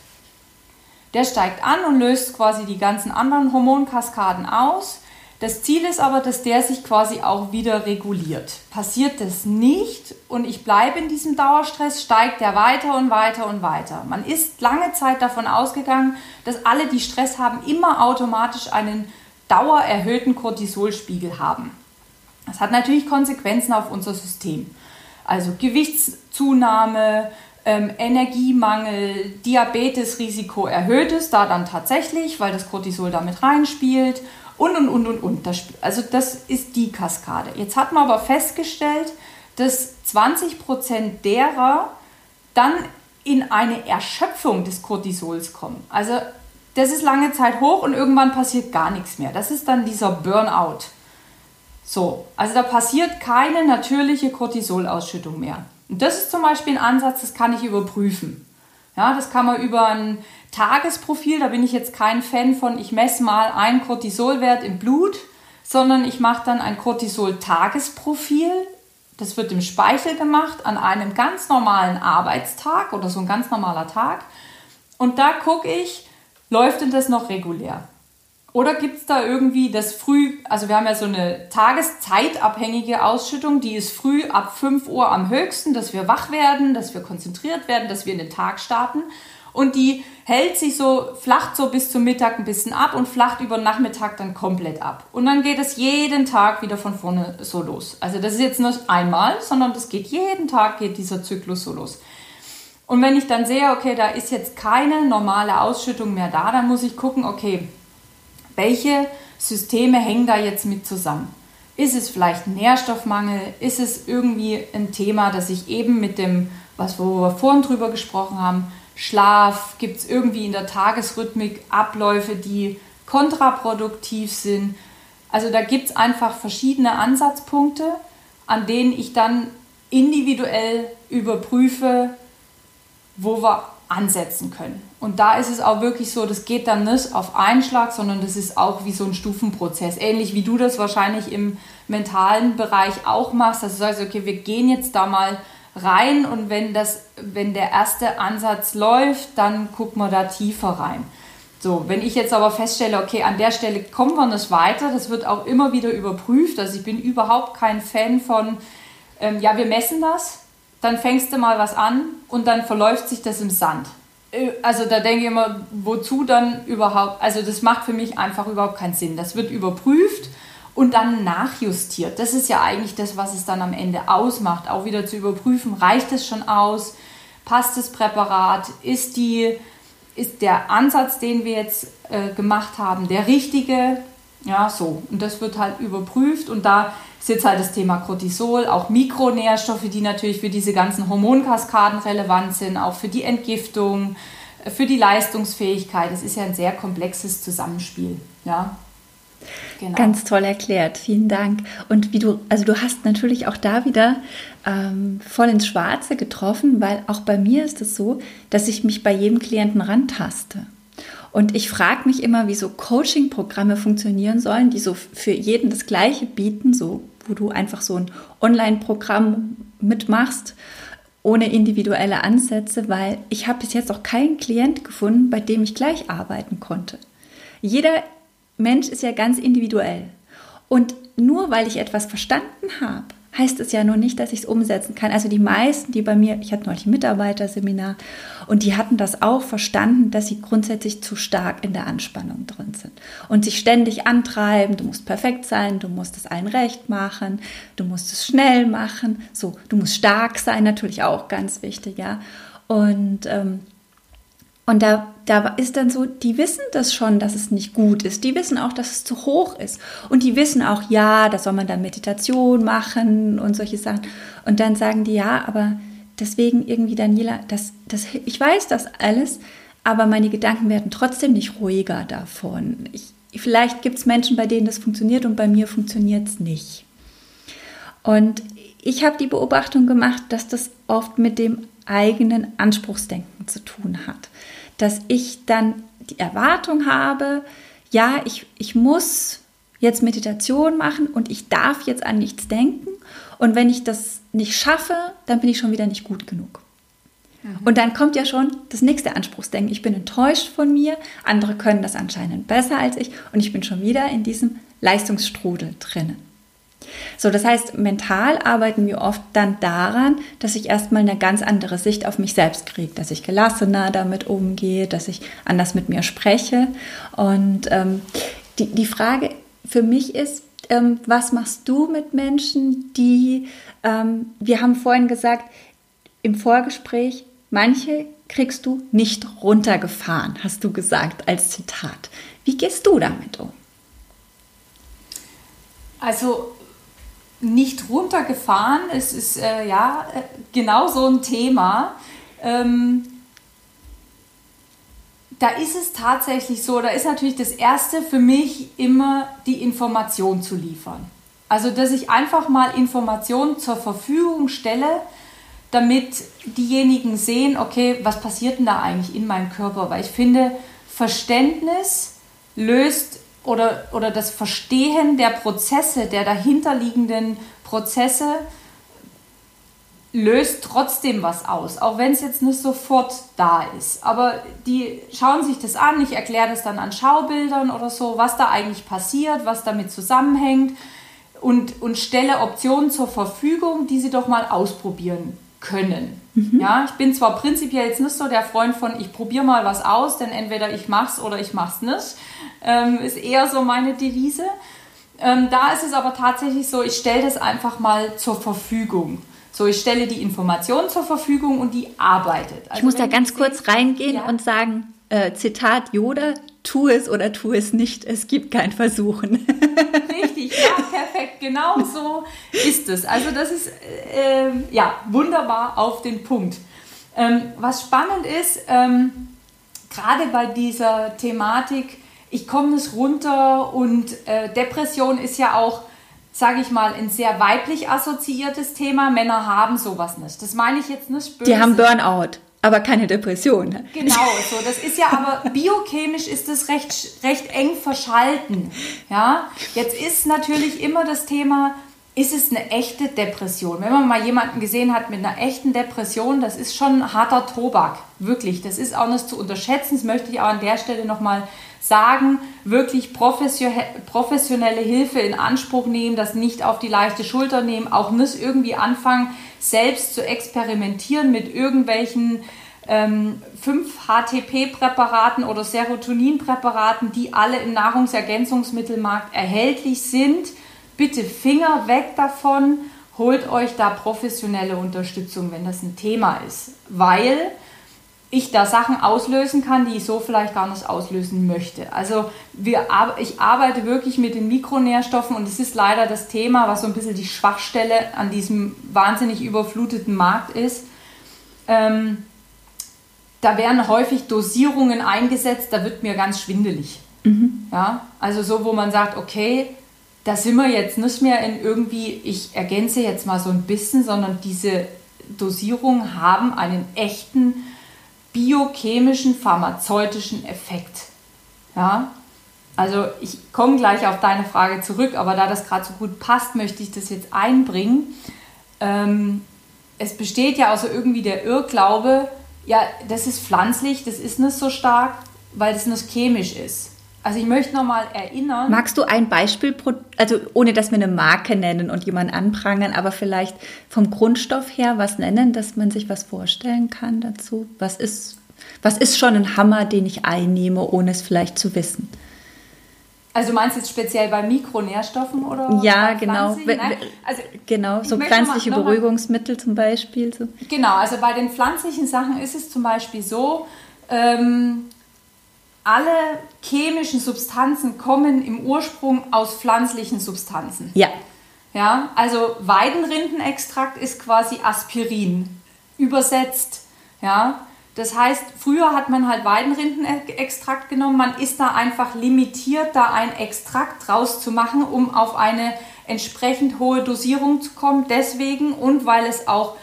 Der steigt an und löst quasi die ganzen anderen Hormonkaskaden aus. Das Ziel ist aber, dass der sich quasi auch wieder reguliert. Passiert das nicht und ich bleibe in diesem Dauerstress, steigt der weiter und weiter und weiter. Man ist lange Zeit davon ausgegangen, dass alle, die Stress haben, immer automatisch einen dauererhöhten Cortisolspiegel haben. Das hat natürlich Konsequenzen auf unser System. Also Gewichtszunahme, ähm, Energiemangel, Diabetesrisiko erhöht es da dann tatsächlich, weil das Cortisol damit reinspielt und und und und und. also das ist die Kaskade. Jetzt hat man aber festgestellt, dass 20% derer dann in eine Erschöpfung des Cortisols kommen. Also das ist lange Zeit hoch und irgendwann passiert gar nichts mehr. Das ist dann dieser Burnout. So, also da passiert keine natürliche Cortisolausschüttung mehr. Und das ist zum Beispiel ein Ansatz, das kann ich überprüfen. Ja, das kann man über ein Tagesprofil, da bin ich jetzt kein Fan von, ich messe mal einen Cortisolwert im Blut, sondern ich mache dann ein Cortisol-Tagesprofil. Das wird im Speichel gemacht an einem ganz normalen Arbeitstag oder so ein ganz normaler Tag. Und da gucke ich, läuft denn das noch regulär? Oder gibt es da irgendwie das früh, also wir haben ja so eine tageszeitabhängige Ausschüttung, die ist früh ab 5 Uhr am höchsten, dass wir wach werden, dass wir konzentriert werden, dass wir in den Tag starten. Und die hält sich so, flacht so bis zum Mittag ein bisschen ab und flacht über Nachmittag dann komplett ab. Und dann geht es jeden Tag wieder von vorne so los. Also das ist jetzt nicht einmal, sondern das geht jeden Tag, geht dieser Zyklus so los. Und wenn ich dann sehe, okay, da ist jetzt keine normale Ausschüttung mehr da, dann muss ich gucken, okay, welche Systeme hängen da jetzt mit zusammen? Ist es vielleicht Nährstoffmangel? Ist es irgendwie ein Thema, das ich eben mit dem, was wir vorhin drüber gesprochen haben, Schlaf, gibt es irgendwie in der Tagesrhythmik Abläufe, die kontraproduktiv sind? Also da gibt es einfach verschiedene Ansatzpunkte, an denen ich dann individuell überprüfe, wo wir ansetzen können. Und da ist es auch wirklich so, das geht dann nicht auf einen Schlag, sondern das ist auch wie so ein Stufenprozess. Ähnlich wie du das wahrscheinlich im mentalen Bereich auch machst, dass du sagst, okay, wir gehen jetzt da mal rein und wenn, das, wenn der erste Ansatz läuft, dann gucken wir da tiefer rein. So, wenn ich jetzt aber feststelle, okay, an der Stelle kommen wir nicht weiter, das wird auch immer wieder überprüft. Also ich bin überhaupt kein Fan von, ähm, ja, wir messen das, dann fängst du mal was an und dann verläuft sich das im Sand. Äh, also da denke ich immer, wozu dann überhaupt, also das macht für mich einfach überhaupt keinen Sinn. Das wird überprüft und dann nachjustiert. Das ist ja eigentlich das, was es dann am Ende ausmacht, auch wieder zu überprüfen, reicht es schon aus, passt das Präparat, ist, die, ist der Ansatz, den wir jetzt äh, gemacht haben, der richtige, ja, so. Und das wird halt überprüft und da ist jetzt halt das Thema Cortisol, auch Mikronährstoffe, die natürlich für diese ganzen Hormonkaskaden relevant sind, auch für die Entgiftung, für die Leistungsfähigkeit. Es ist ja ein sehr komplexes Zusammenspiel. Ja. Genau. Ganz toll erklärt, vielen Dank. Und wie du, also du hast natürlich auch da wieder ähm, voll ins Schwarze getroffen, weil auch bei mir ist es so, dass ich mich bei jedem Klienten rantaste. Und ich frage mich immer, wie so Coaching-Programme funktionieren sollen, die so für jeden das Gleiche bieten, so wo du einfach so ein Online-Programm mitmachst ohne individuelle Ansätze, weil ich habe bis jetzt auch keinen Klient gefunden, bei dem ich gleich arbeiten konnte. Jeder Mensch ist ja ganz individuell. Und nur weil ich etwas verstanden habe, heißt es ja nur nicht, dass ich es umsetzen kann. Also die meisten, die bei mir, ich hatte neulich ein Mitarbeiterseminar und die hatten das auch verstanden, dass sie grundsätzlich zu stark in der Anspannung drin sind und sich ständig antreiben, du musst perfekt sein, du musst es allen recht machen, du musst es schnell machen, so, du musst stark sein, natürlich auch ganz wichtig, ja. Und ähm, und da, da ist dann so, die wissen das schon, dass es nicht gut ist. Die wissen auch, dass es zu hoch ist. Und die wissen auch, ja, da soll man dann Meditation machen und solche Sachen. Und dann sagen die, ja, aber deswegen irgendwie, Daniela, das, das, ich weiß das alles, aber meine Gedanken werden trotzdem nicht ruhiger davon. Ich, vielleicht gibt es Menschen, bei denen das funktioniert und bei mir funktioniert es nicht. Und ich habe die Beobachtung gemacht, dass das oft mit dem eigenen Anspruchsdenken zu tun hat dass ich dann die Erwartung habe, ja, ich, ich muss jetzt Meditation machen und ich darf jetzt an nichts denken. Und wenn ich das nicht schaffe, dann bin ich schon wieder nicht gut genug. Mhm. Und dann kommt ja schon das nächste Anspruchsdenken. Ich bin enttäuscht von mir, andere können das anscheinend besser als ich und ich bin schon wieder in diesem Leistungsstrudel drinnen. So, das heißt, mental arbeiten wir oft dann daran, dass ich erstmal eine ganz andere Sicht auf mich selbst kriege, dass ich gelassener damit umgehe, dass ich anders mit mir spreche. Und ähm, die, die Frage für mich ist, ähm, was machst du mit Menschen, die, ähm, wir haben vorhin gesagt, im Vorgespräch, manche kriegst du nicht runtergefahren, hast du gesagt als Zitat. Wie gehst du damit um? Also nicht runtergefahren. Es ist äh, ja äh, genau so ein Thema. Ähm, da ist es tatsächlich so, da ist natürlich das Erste für mich immer die Information zu liefern. Also, dass ich einfach mal Informationen zur Verfügung stelle, damit diejenigen sehen, okay, was passiert denn da eigentlich in meinem Körper? Weil ich finde, Verständnis löst oder, oder das Verstehen der Prozesse, der dahinterliegenden Prozesse, löst trotzdem was aus, auch wenn es jetzt nicht sofort da ist. Aber die schauen sich das an, ich erkläre das dann an Schaubildern oder so, was da eigentlich passiert, was damit zusammenhängt und, und stelle Optionen zur Verfügung, die sie doch mal ausprobieren können. Mhm. Ja, ich bin zwar prinzipiell jetzt nicht so der Freund von, ich probiere mal was aus, denn entweder ich mach's oder ich mach's nicht. Ähm, ist eher so meine Devise. Ähm, da ist es aber tatsächlich so, ich stelle das einfach mal zur Verfügung. So, ich stelle die Information zur Verfügung und die arbeitet. Also ich muss da ganz kurz reingehen ja. und sagen, äh, Zitat Yoda, tu es oder tu es nicht, es gibt kein Versuchen. Richtig, ja, perfekt, genau so ist es. Also das ist äh, ja wunderbar auf den Punkt. Ähm, was spannend ist, ähm, gerade bei dieser Thematik, ich komme nicht runter und äh, Depression ist ja auch, sage ich mal, ein sehr weiblich assoziiertes Thema. Männer haben sowas nicht. Das meine ich jetzt nicht böse. Die haben Burnout aber keine Depression. Genau, so. Das ist ja aber biochemisch ist es recht, recht eng verschalten. Ja, jetzt ist natürlich immer das Thema, ist es eine echte Depression? Wenn man mal jemanden gesehen hat mit einer echten Depression, das ist schon harter Tobak. Wirklich. Das ist auch nicht zu unterschätzen. Das möchte ich auch an der Stelle nochmal sagen. Wirklich professionelle Hilfe in Anspruch nehmen, das nicht auf die leichte Schulter nehmen, auch nicht irgendwie anfangen, selbst zu experimentieren mit irgendwelchen ähm, 5-HTP-Präparaten oder Serotonin-Präparaten, die alle im Nahrungsergänzungsmittelmarkt erhältlich sind. Bitte Finger weg davon, holt euch da professionelle Unterstützung, wenn das ein Thema ist, weil ich da Sachen auslösen kann, die ich so vielleicht gar nicht auslösen möchte. Also wir, ich arbeite wirklich mit den Mikronährstoffen und es ist leider das Thema, was so ein bisschen die Schwachstelle an diesem wahnsinnig überfluteten Markt ist. Ähm, da werden häufig Dosierungen eingesetzt, da wird mir ganz schwindelig. Mhm. Ja, also so, wo man sagt, okay, da sind wir jetzt nicht mehr in irgendwie, ich ergänze jetzt mal so ein bisschen, sondern diese Dosierungen haben einen echten biochemischen, pharmazeutischen Effekt. Ja, also ich komme gleich auf deine Frage zurück, aber da das gerade so gut passt, möchte ich das jetzt einbringen. Ähm, es besteht ja also irgendwie der Irrglaube, ja, das ist pflanzlich, das ist nicht so stark, weil das nicht chemisch ist. Also ich möchte nochmal erinnern. Magst du ein Beispiel, also ohne dass wir eine Marke nennen und jemanden anprangern, aber vielleicht vom Grundstoff her was nennen, dass man sich was vorstellen kann dazu? Was ist, was ist schon ein Hammer, den ich einnehme, ohne es vielleicht zu wissen? Also meinst du jetzt speziell bei Mikronährstoffen oder? Ja, genau. Also genau, so pflanzliche mal, Beruhigungsmittel zum Beispiel. So. Genau, also bei den pflanzlichen Sachen ist es zum Beispiel so, ähm, alle chemischen Substanzen kommen im Ursprung aus pflanzlichen Substanzen. Ja. Ja, also Weidenrindenextrakt ist quasi Aspirin übersetzt. Ja, das heißt, früher hat man halt Weidenrindenextrakt genommen, man ist da einfach limitiert, da ein Extrakt draus zu machen, um auf eine entsprechend hohe Dosierung zu kommen. Deswegen und weil es auch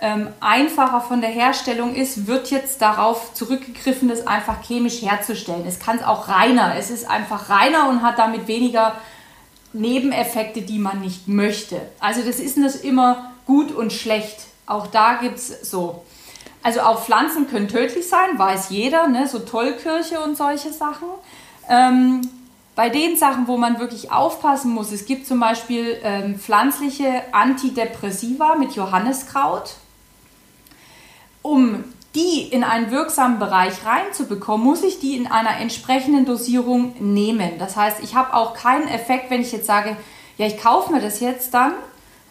ähm, einfacher von der Herstellung ist, wird jetzt darauf zurückgegriffen, das einfach chemisch herzustellen. Es kann es auch reiner, es ist einfach reiner und hat damit weniger Nebeneffekte, die man nicht möchte. Also das ist nicht immer gut und schlecht. Auch da gibt es so. Also auch Pflanzen können tödlich sein, weiß jeder, ne? so Tollkirche und solche Sachen. Ähm, bei den Sachen, wo man wirklich aufpassen muss, es gibt zum Beispiel ähm, pflanzliche Antidepressiva mit Johanniskraut. Um die in einen wirksamen Bereich reinzubekommen, muss ich die in einer entsprechenden Dosierung nehmen. Das heißt, ich habe auch keinen Effekt, wenn ich jetzt sage, ja, ich kaufe mir das jetzt dann,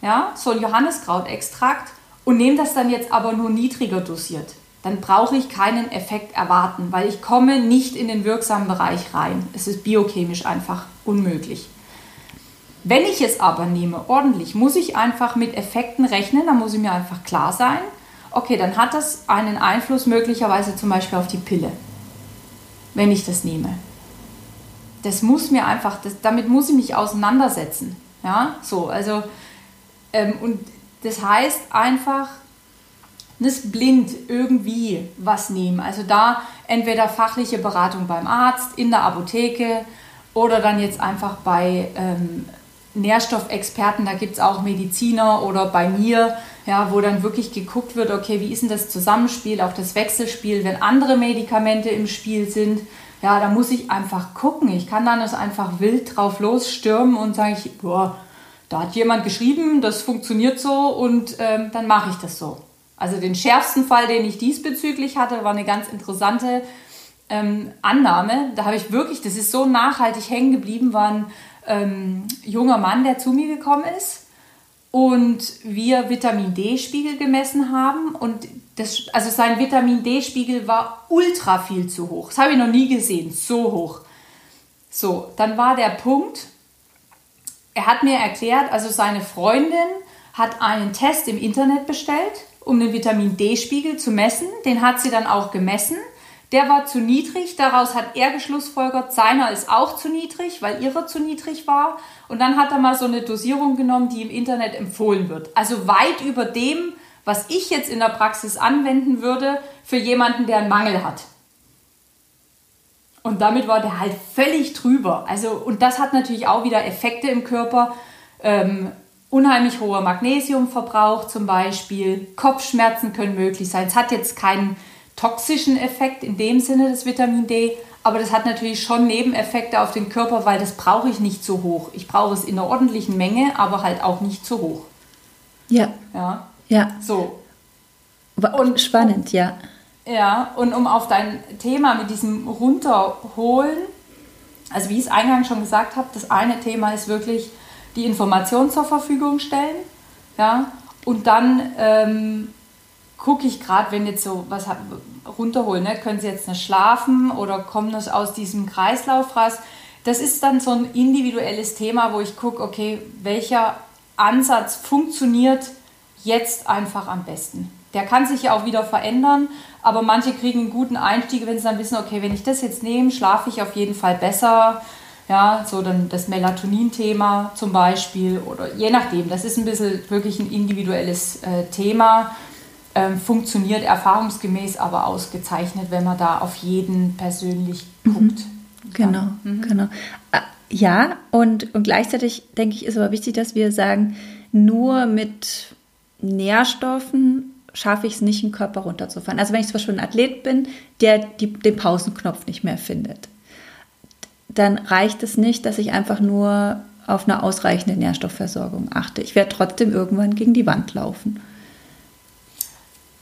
ja, so ein Johanniskrautextrakt und nehme das dann jetzt aber nur niedriger dosiert, dann brauche ich keinen Effekt erwarten, weil ich komme nicht in den wirksamen Bereich rein. Es ist biochemisch einfach unmöglich. Wenn ich es aber nehme, ordentlich, muss ich einfach mit Effekten rechnen, da muss ich mir einfach klar sein, okay, dann hat das einen Einfluss möglicherweise zum Beispiel auf die Pille, wenn ich das nehme. Das muss mir einfach, das, damit muss ich mich auseinandersetzen. Ja, so, also, ähm, und das heißt einfach nicht blind irgendwie was nehmen. Also da entweder fachliche Beratung beim Arzt, in der Apotheke oder dann jetzt einfach bei ähm, Nährstoffexperten, da gibt es auch Mediziner oder bei mir, ja, wo dann wirklich geguckt wird, okay, wie ist denn das Zusammenspiel, auch das Wechselspiel, wenn andere Medikamente im Spiel sind. Ja, da muss ich einfach gucken. Ich kann dann das einfach wild drauf losstürmen und sage ich, boah, da hat jemand geschrieben, das funktioniert so und ähm, dann mache ich das so. Also den schärfsten Fall, den ich diesbezüglich hatte, war eine ganz interessante ähm, Annahme. Da habe ich wirklich, das ist so nachhaltig hängen geblieben, war ein ähm, junger Mann, der zu mir gekommen ist und wir Vitamin D-Spiegel gemessen haben und das, also sein Vitamin D-Spiegel war ultra viel zu hoch. Das habe ich noch nie gesehen, so hoch. So, dann war der Punkt, er hat mir erklärt, also seine Freundin hat einen Test im Internet bestellt, um den Vitamin D-Spiegel zu messen. Den hat sie dann auch gemessen. Der war zu niedrig, daraus hat er geschlussfolgert, seiner ist auch zu niedrig, weil ihrer zu niedrig war. Und dann hat er mal so eine Dosierung genommen, die im Internet empfohlen wird. Also weit über dem, was ich jetzt in der Praxis anwenden würde für jemanden, der einen Mangel hat. Und damit war der halt völlig drüber. Also, und das hat natürlich auch wieder Effekte im Körper. Ähm, unheimlich hoher Magnesiumverbrauch zum Beispiel. Kopfschmerzen können möglich sein. Es hat jetzt keinen toxischen Effekt in dem Sinne des Vitamin D, aber das hat natürlich schon Nebeneffekte auf den Körper, weil das brauche ich nicht so hoch. Ich brauche es in einer ordentlichen Menge, aber halt auch nicht zu hoch. Ja. Ja. Ja. So. Und spannend, ja. Ja, und um auf dein Thema mit diesem Runterholen, also wie ich es eingangs schon gesagt habe, das eine Thema ist wirklich die Information zur Verfügung stellen. Ja, und dann ähm, gucke ich gerade, wenn jetzt so was runterholen, ne, können sie jetzt nicht schlafen oder kommen das aus diesem Kreislauf raus. Das ist dann so ein individuelles Thema, wo ich gucke, okay, welcher Ansatz funktioniert jetzt einfach am besten. Der kann sich ja auch wieder verändern, aber manche kriegen einen guten Einstieg, wenn sie dann wissen, okay, wenn ich das jetzt nehme, schlafe ich auf jeden Fall besser. Ja, so dann das Melatonin-Thema zum Beispiel oder je nachdem. Das ist ein bisschen wirklich ein individuelles äh, Thema. Ähm, funktioniert erfahrungsgemäß aber ausgezeichnet, wenn man da auf jeden persönlich mhm. guckt. Genau, mhm. genau. Äh, ja, und, und gleichzeitig denke ich, ist aber wichtig, dass wir sagen, nur mit Nährstoffen schaffe ich es nicht, den Körper runterzufahren. Also wenn ich zum Beispiel ein Athlet bin, der die, den Pausenknopf nicht mehr findet, dann reicht es nicht, dass ich einfach nur auf eine ausreichende Nährstoffversorgung achte. Ich werde trotzdem irgendwann gegen die Wand laufen.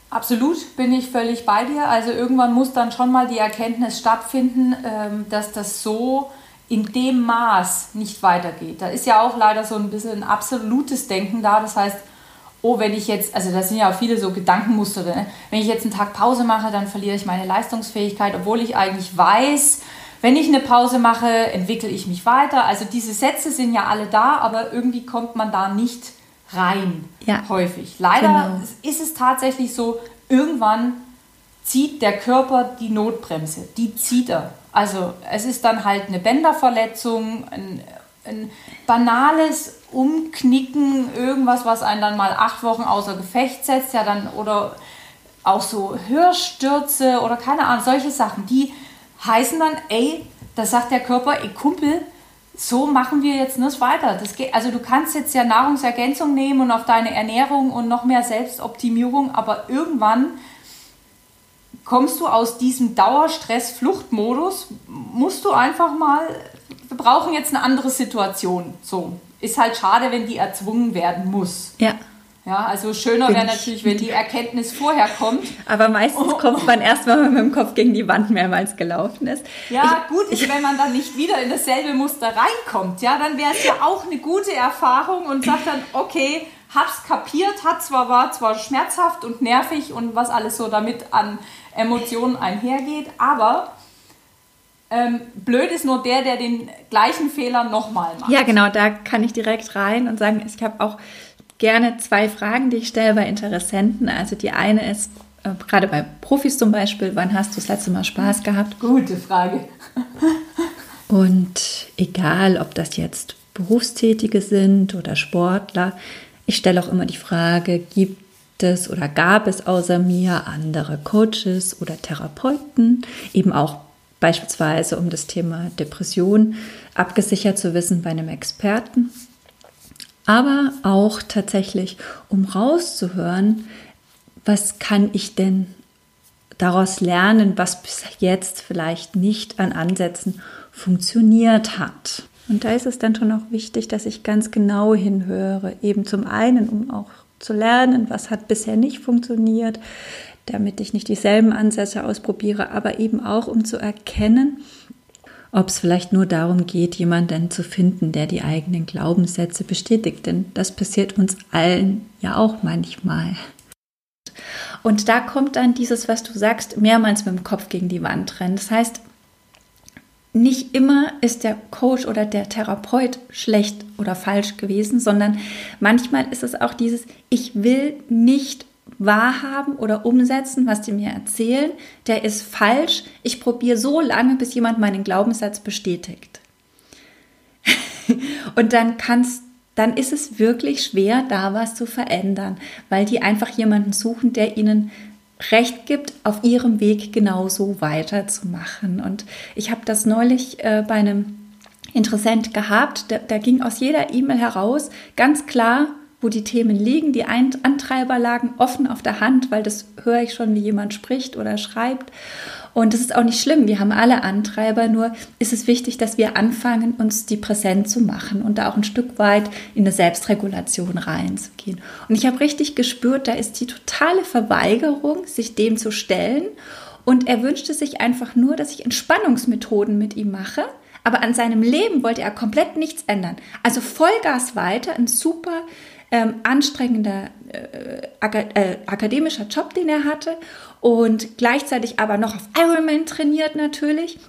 Absolut bin ich völlig bei dir. Also irgendwann muss dann schon mal die Erkenntnis stattfinden, ähm, dass das so in dem Maß nicht weitergeht. Da ist ja auch leider so ein bisschen ein absolutes Denken da. Das heißt, oh, wenn ich jetzt, also das sind ja auch viele so Gedankenmuster, ne? wenn ich jetzt einen Tag Pause mache, dann verliere ich meine Leistungsfähigkeit, obwohl ich eigentlich weiß, wenn ich eine Pause mache, entwickle ich mich weiter. Also diese Sätze sind ja alle da, aber irgendwie kommt man da nicht rein. Ja. Häufig. Leider genau. ist es tatsächlich so, irgendwann zieht der Körper die Notbremse. Die zieht er. Also es ist dann halt eine Bänderverletzung, ein, ein banales Umknicken, irgendwas, was einen dann mal acht Wochen außer Gefecht setzt, ja dann oder auch so Hörstürze oder keine Ahnung, solche Sachen, die heißen dann, ey, da sagt der Körper, ey Kumpel, so machen wir jetzt nicht weiter. Das geht, also du kannst jetzt ja Nahrungsergänzung nehmen und auf deine Ernährung und noch mehr Selbstoptimierung, aber irgendwann kommst du aus diesem Dauerstress-Fluchtmodus, musst du einfach mal, wir brauchen jetzt eine andere Situation. So, ist halt schade, wenn die erzwungen werden muss. Ja. Ja, also schöner wäre natürlich, wenn die Erkenntnis vorher kommt. Aber meistens oh. kommt man erst mal, wenn man mit dem Kopf gegen die Wand mehrmals gelaufen ist. Ja, ich, gut, ich, wenn man dann nicht wieder in dasselbe Muster reinkommt, ja, dann wäre es ja auch eine gute Erfahrung und sagt dann, okay, hab's kapiert, hat zwar war zwar schmerzhaft und nervig und was alles so damit an Emotionen einhergeht, aber ähm, blöd ist nur der, der den gleichen Fehler nochmal macht. Ja, genau, da kann ich direkt rein und sagen, ich habe auch gerne zwei Fragen, die ich stelle bei Interessenten. Also die eine ist, äh, gerade bei Profis zum Beispiel, wann hast du das letzte Mal Spaß gehabt? Gute Frage. Und egal, ob das jetzt Berufstätige sind oder Sportler, ich stelle auch immer die Frage, gibt es oder gab es außer mir andere Coaches oder Therapeuten, eben auch beispielsweise um das Thema Depression abgesichert zu wissen bei einem Experten aber auch tatsächlich, um rauszuhören, was kann ich denn daraus lernen, was bis jetzt vielleicht nicht an Ansätzen funktioniert hat. Und da ist es dann schon auch wichtig, dass ich ganz genau hinhöre, eben zum einen, um auch zu lernen, was hat bisher nicht funktioniert, damit ich nicht dieselben Ansätze ausprobiere, aber eben auch, um zu erkennen, ob es vielleicht nur darum geht, jemanden zu finden, der die eigenen Glaubenssätze bestätigt. Denn das passiert uns allen ja auch manchmal. Und da kommt dann dieses, was du sagst, mehrmals mit dem Kopf gegen die Wand rennen. Das heißt, nicht immer ist der Coach oder der Therapeut schlecht oder falsch gewesen, sondern manchmal ist es auch dieses, ich will nicht wahrhaben oder umsetzen, was die mir erzählen, der ist falsch. Ich probiere so lange, bis jemand meinen Glaubenssatz bestätigt. und dann kannst dann ist es wirklich schwer, da was zu verändern, weil die einfach jemanden suchen, der ihnen Recht gibt, auf ihrem Weg genauso weiterzumachen. Und ich habe das neulich äh, bei einem Interessent gehabt, da, da ging aus jeder E-Mail heraus ganz klar, wo die Themen liegen. Die Antreiber lagen offen auf der Hand, weil das höre ich schon, wie jemand spricht oder schreibt. Und das ist auch nicht schlimm. Wir haben alle Antreiber, nur ist es wichtig, dass wir anfangen, uns die präsent zu machen und da auch ein Stück weit in eine Selbstregulation reinzugehen. Und ich habe richtig gespürt, da ist die totale Verweigerung, sich dem zu stellen. Und er wünschte sich einfach nur, dass ich Entspannungsmethoden mit ihm mache. Aber an seinem Leben wollte er komplett nichts ändern. Also Vollgas weiter, ein super ähm, anstrengender äh, äh, akademischer Job, den er hatte und gleichzeitig aber noch auf Ironman trainiert natürlich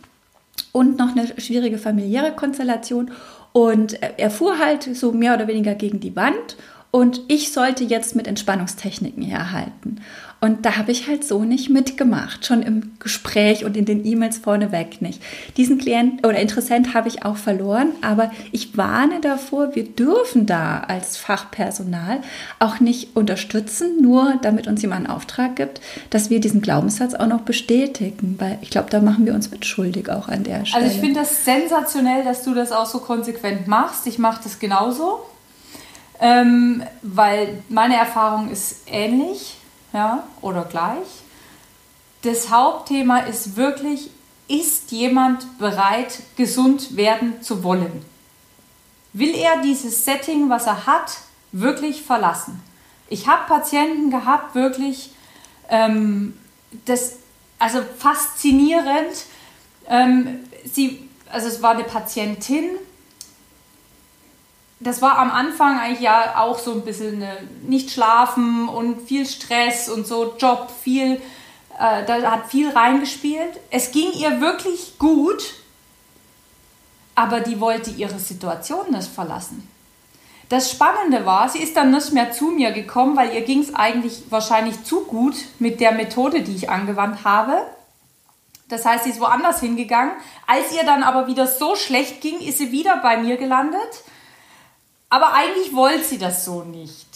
und noch eine schwierige familiäre Konstellation und er fuhr halt so mehr oder weniger gegen die Wand und ich sollte jetzt mit Entspannungstechniken herhalten. Und da habe ich halt so nicht mitgemacht, schon im Gespräch und in den E-Mails vorneweg nicht. Diesen Klient oder Interessent habe ich auch verloren, aber ich warne davor, wir dürfen da als Fachpersonal auch nicht unterstützen, nur damit uns jemand einen Auftrag gibt, dass wir diesen Glaubenssatz auch noch bestätigen, weil ich glaube, da machen wir uns mitschuldig auch an der Stelle. Also ich finde das sensationell, dass du das auch so konsequent machst. Ich mache das genauso, ähm, weil meine Erfahrung ist ähnlich ja, oder gleich. Das Hauptthema ist wirklich, ist jemand bereit, gesund werden zu wollen? Will er dieses Setting, was er hat, wirklich verlassen? Ich habe Patienten gehabt, wirklich, ähm, das, also faszinierend. Ähm, sie, also es war eine Patientin, das war am Anfang eigentlich ja auch so ein bisschen eine, nicht schlafen und viel Stress und so Job, viel, äh, da hat viel reingespielt. Es ging ihr wirklich gut, aber die wollte ihre Situation nicht verlassen. Das Spannende war, sie ist dann nicht mehr zu mir gekommen, weil ihr ging es eigentlich wahrscheinlich zu gut mit der Methode, die ich angewandt habe. Das heißt, sie ist woanders hingegangen. Als ihr dann aber wieder so schlecht ging, ist sie wieder bei mir gelandet aber eigentlich wollte sie das so nicht.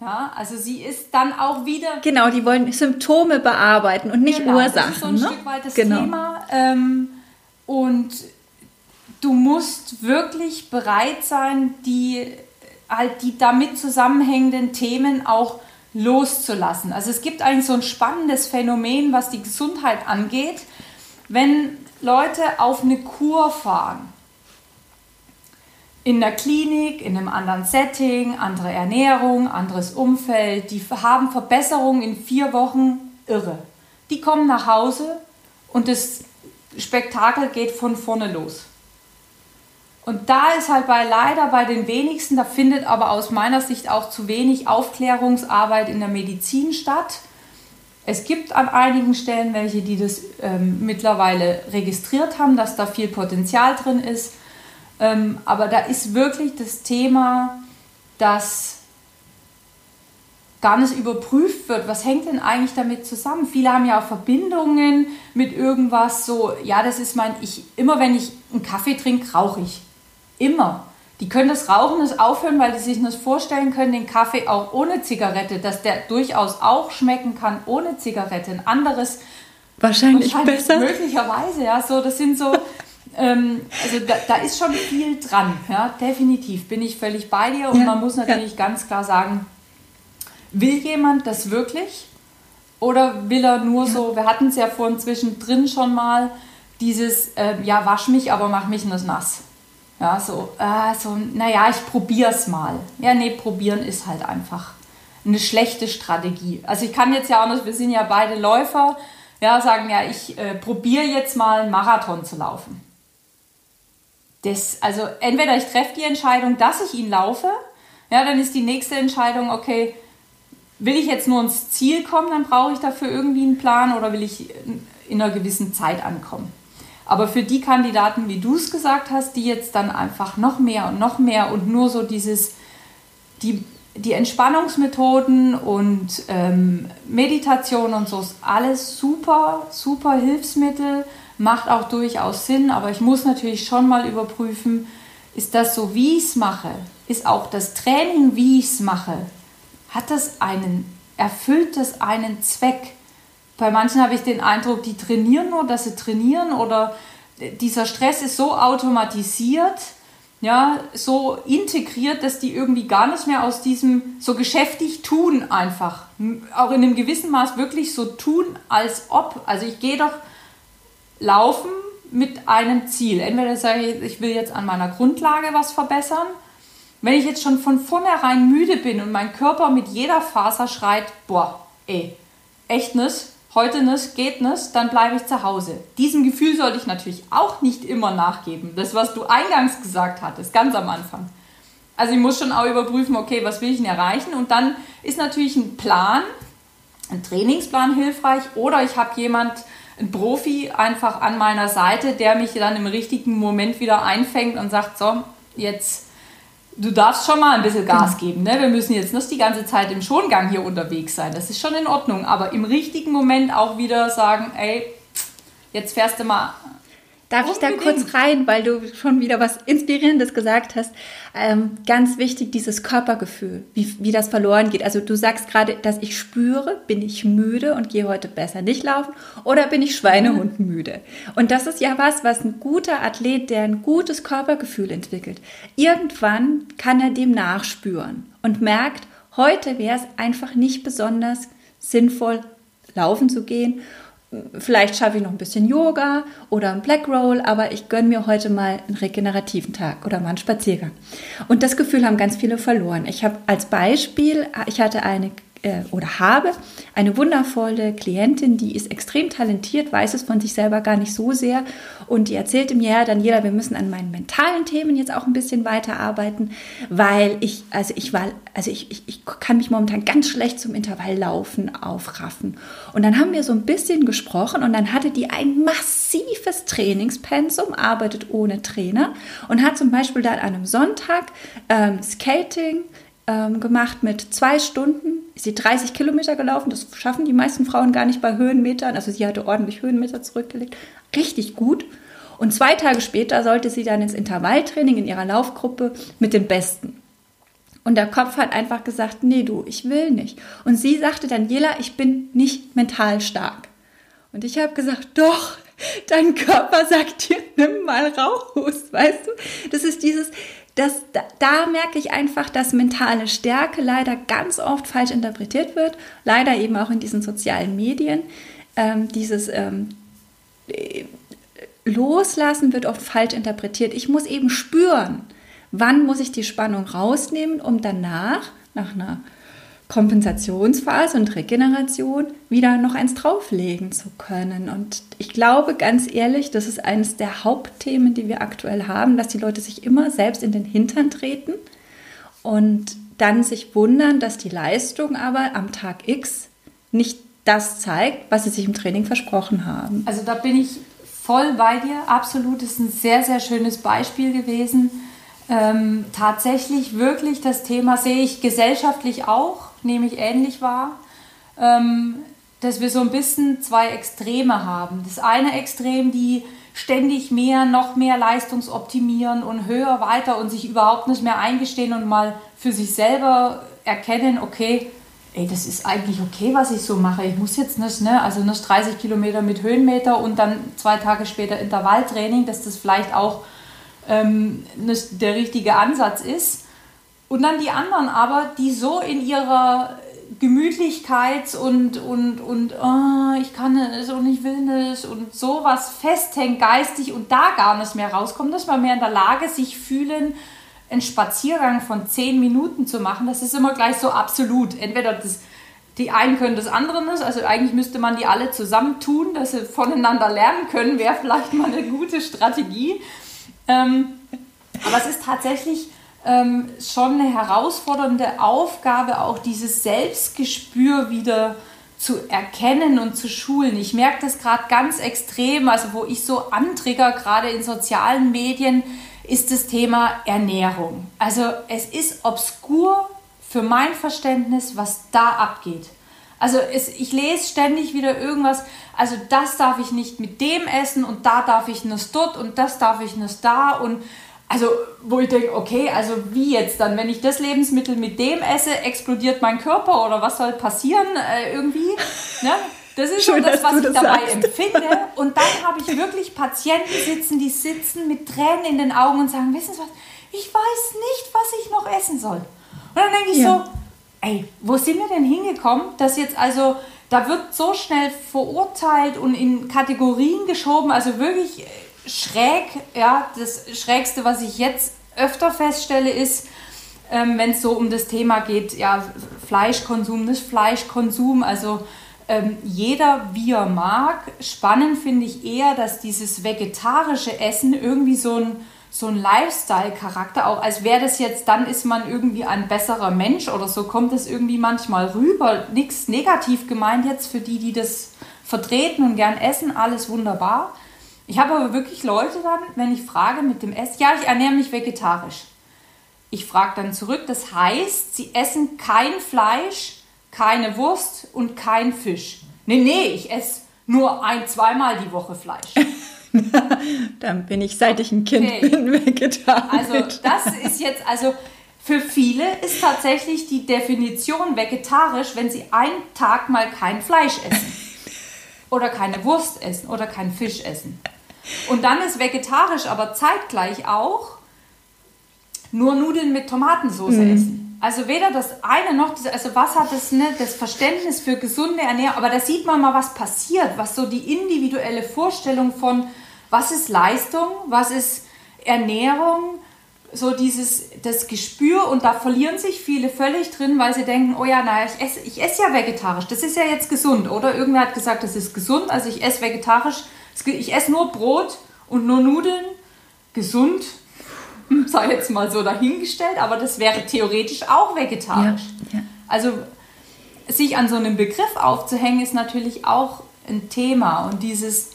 Ja, also sie ist dann auch wieder. Genau, die wollen Symptome bearbeiten und nicht genau, Ursachen. Das ist so ein ne? Stück weit das genau. Thema. Ähm, und du musst wirklich bereit sein, die halt die damit zusammenhängenden Themen auch loszulassen. Also es gibt eigentlich so ein spannendes Phänomen, was die Gesundheit angeht, wenn Leute auf eine Kur fahren in der Klinik, in einem anderen Setting, andere Ernährung, anderes Umfeld. Die haben Verbesserungen in vier Wochen irre. Die kommen nach Hause und das Spektakel geht von vorne los. Und da ist halt bei leider bei den wenigsten, da findet aber aus meiner Sicht auch zu wenig Aufklärungsarbeit in der Medizin statt. Es gibt an einigen Stellen welche, die das ähm, mittlerweile registriert haben, dass da viel Potenzial drin ist. Ähm, aber da ist wirklich das Thema, dass gar nicht überprüft wird, was hängt denn eigentlich damit zusammen. Viele haben ja auch Verbindungen mit irgendwas, so, ja, das ist mein, ich, immer wenn ich einen Kaffee trinke, rauche ich. Immer. Die können das Rauchen nicht aufhören, weil die sich nicht vorstellen können, den Kaffee auch ohne Zigarette, dass der durchaus auch schmecken kann ohne Zigarette. Ein anderes. Wahrscheinlich, wahrscheinlich besser. Möglicherweise, ja. So, das sind so, ähm, also da, da, ist schon viel dran, ja, definitiv bin ich völlig bei dir und ja, man muss natürlich ja. ganz klar sagen, will jemand das wirklich oder will er nur ja. so, wir hatten es ja vorhin zwischendrin schon mal, dieses, äh, ja, wasch mich, aber mach mich nicht nass. Ja, so, äh, so naja, ich probiere es mal. Ja, nee, probieren ist halt einfach eine schlechte Strategie. Also ich kann jetzt ja auch nicht, wir sind ja beide Läufer, ja, sagen, ja, ich äh, probiere jetzt mal einen Marathon zu laufen das, also entweder ich treffe die Entscheidung, dass ich ihn laufe, ja, dann ist die nächste Entscheidung, okay, will ich jetzt nur ins Ziel kommen, dann brauche ich dafür irgendwie einen Plan oder will ich in einer gewissen Zeit ankommen. Aber für die Kandidaten, wie du es gesagt hast, die jetzt dann einfach noch mehr und noch mehr und nur so dieses, die, die Entspannungsmethoden und ähm, Meditation und so ist alles super, super Hilfsmittel macht auch durchaus Sinn, aber ich muss natürlich schon mal überprüfen, ist das so, wie ich es mache? Ist auch das Training, wie ich es mache, hat das einen, erfüllt das einen Zweck? Bei manchen habe ich den Eindruck, die trainieren nur, dass sie trainieren oder dieser Stress ist so automatisiert, ja, so integriert, dass die irgendwie gar nicht mehr aus diesem so geschäftig tun einfach, auch in einem gewissen Maß wirklich so tun, als ob. Also ich gehe doch laufen mit einem Ziel. Entweder sage ich, ich will jetzt an meiner Grundlage was verbessern. Wenn ich jetzt schon von vornherein müde bin und mein Körper mit jeder Faser schreit, boah, ey, echt nicht, heute nicht, geht nicht, dann bleibe ich zu Hause. Diesem Gefühl sollte ich natürlich auch nicht immer nachgeben. Das, was du eingangs gesagt hattest, ganz am Anfang. Also ich muss schon auch überprüfen, okay, was will ich denn erreichen? Und dann ist natürlich ein Plan, ein Trainingsplan hilfreich oder ich habe jemand, ein Profi einfach an meiner Seite, der mich dann im richtigen Moment wieder einfängt und sagt, so, jetzt du darfst schon mal ein bisschen Gas genau. geben. Ne? Wir müssen jetzt nicht die ganze Zeit im Schongang hier unterwegs sein. Das ist schon in Ordnung. Aber im richtigen Moment auch wieder sagen, ey, jetzt fährst du mal Darf ich da kurz rein, weil du schon wieder was Inspirierendes gesagt hast? Ähm, ganz wichtig, dieses Körpergefühl, wie, wie das verloren geht. Also du sagst gerade, dass ich spüre, bin ich müde und gehe heute besser nicht laufen oder bin ich Schweinehund müde? Und das ist ja was, was ein guter Athlet, der ein gutes Körpergefühl entwickelt. Irgendwann kann er dem nachspüren und merkt, heute wäre es einfach nicht besonders sinnvoll, laufen zu gehen vielleicht schaffe ich noch ein bisschen Yoga oder ein Black Roll, aber ich gönne mir heute mal einen regenerativen Tag oder mal einen Spaziergang. Und das Gefühl haben ganz viele verloren. Ich habe als Beispiel, ich hatte eine äh, oder habe eine wundervolle Klientin, die ist extrem talentiert, weiß es von sich selber gar nicht so sehr und die erzählte mir, ja, Daniela, wir müssen an meinen mentalen Themen jetzt auch ein bisschen weiterarbeiten, weil ich, also ich war, also ich, ich, ich kann mich momentan ganz schlecht zum Intervalllaufen aufraffen. Und dann haben wir so ein bisschen gesprochen und dann hatte die ein massives Trainingspensum, arbeitet ohne Trainer und hat zum Beispiel dann an einem Sonntag ähm, Skating, ähm, gemacht mit zwei Stunden. Ist sie 30 Kilometer gelaufen. Das schaffen die meisten Frauen gar nicht bei Höhenmetern. Also sie hatte ordentlich Höhenmeter zurückgelegt. Richtig gut. Und zwei Tage später sollte sie dann ins Intervalltraining in ihrer Laufgruppe mit den Besten. Und der Kopf hat einfach gesagt, nee du, ich will nicht. Und sie sagte, Daniela, ich bin nicht mental stark. Und ich habe gesagt, doch, dein Körper sagt dir, nimm mal raus, weißt du? Das ist dieses, das, da, da, merke ich einfach, dass mentale Stärke leider ganz oft falsch interpretiert wird, leider eben auch in diesen sozialen Medien. Ähm, dieses ähm, äh, Loslassen wird oft falsch interpretiert. Ich muss eben spüren, wann muss ich die Spannung rausnehmen, um danach, nach einer Kompensationsphase und Regeneration wieder noch eins drauflegen zu können. Und ich glaube ganz ehrlich, das ist eines der Hauptthemen, die wir aktuell haben, dass die Leute sich immer selbst in den Hintern treten und dann sich wundern, dass die Leistung aber am Tag X nicht das zeigt, was sie sich im Training versprochen haben. Also da bin ich voll bei dir. Absolut, das ist ein sehr, sehr schönes Beispiel gewesen. Ähm, tatsächlich wirklich das Thema sehe ich gesellschaftlich auch nehme ich ähnlich wahr, ähm, dass wir so ein bisschen zwei Extreme haben. Das eine Extrem, die ständig mehr, noch mehr leistungsoptimieren und höher weiter und sich überhaupt nicht mehr eingestehen und mal für sich selber erkennen, okay, ey, das ist eigentlich okay, was ich so mache. Ich muss jetzt nicht, ne, also nicht 30 Kilometer mit Höhenmeter und dann zwei Tage später Intervalltraining, dass das vielleicht auch ähm, nicht der richtige Ansatz ist. Und dann die anderen aber, die so in ihrer Gemütlichkeit und, und, und oh, ich kann es und ich will es und sowas festhängt geistig und da gar nicht mehr rauskommt, dass man mehr in der Lage sich fühlen, einen Spaziergang von zehn Minuten zu machen. Das ist immer gleich so absolut. Entweder das, die einen können das andere nicht, also eigentlich müsste man die alle zusammentun, dass sie voneinander lernen können, wäre vielleicht mal eine gute Strategie. Ähm, aber es ist tatsächlich ähm, schon eine herausfordernde Aufgabe, auch dieses Selbstgespür wieder zu erkennen und zu schulen. Ich merke das gerade ganz extrem, also wo ich so antrigger, gerade in sozialen Medien, ist das Thema Ernährung. Also es ist obskur für mein Verständnis, was da abgeht. Also es, ich lese ständig wieder irgendwas, also das darf ich nicht mit dem essen und da darf ich nur dort und das darf ich nur da und also wo ich denke, okay, also wie jetzt dann, wenn ich das Lebensmittel mit dem esse, explodiert mein Körper oder was soll passieren äh, irgendwie? Ne? Das ist Schön, so das, was ich das dabei sagst. empfinde. Und dann habe ich wirklich Patienten sitzen, die sitzen mit Tränen in den Augen und sagen, wissen Sie was, ich weiß nicht, was ich noch essen soll. Und dann denke ich ja. so, ey, wo sind wir denn hingekommen, dass jetzt also, da wird so schnell verurteilt und in Kategorien geschoben, also wirklich schräg. Ja, das Schrägste, was ich jetzt öfter feststelle, ist, ähm, wenn es so um das Thema geht, ja, Fleischkonsum, nicht Fleischkonsum, also ähm, jeder wie er mag. Spannend finde ich eher, dass dieses vegetarische Essen irgendwie so ein, so ein Lifestyle-Charakter, auch als wäre das jetzt, dann ist man irgendwie ein besserer Mensch oder so kommt es irgendwie manchmal rüber. Nichts negativ gemeint jetzt für die, die das vertreten und gern essen, alles wunderbar. Ich habe aber wirklich Leute dann, wenn ich frage mit dem Essen, ja, ich ernähre mich vegetarisch. Ich frage dann zurück, das heißt, sie essen kein Fleisch, keine Wurst und kein Fisch. Nee, nee, ich esse nur ein, zweimal die Woche Fleisch. dann bin ich, seit ich ein Kind okay. bin, vegetarisch. Also das ist jetzt, also für viele ist tatsächlich die Definition vegetarisch, wenn sie einen Tag mal kein Fleisch essen. Oder keine Wurst essen oder kein Fisch essen. Und dann ist vegetarisch aber zeitgleich auch nur Nudeln mit Tomatensauce mhm. essen. Also weder das eine noch das, also was hat das, ne, das Verständnis für gesunde Ernährung, aber da sieht man mal, was passiert, was so die individuelle Vorstellung von, was ist Leistung, was ist Ernährung, so dieses das Gespür und da verlieren sich viele völlig drin, weil sie denken, oh ja, naja, ich esse, ich esse ja vegetarisch, das ist ja jetzt gesund, oder? Irgendwer hat gesagt, das ist gesund, also ich esse vegetarisch, ich esse nur Brot und nur Nudeln, gesund, sei jetzt mal so dahingestellt, aber das wäre theoretisch auch vegetarisch. Ja, ja. Also sich an so einem Begriff aufzuhängen, ist natürlich auch ein Thema und dieses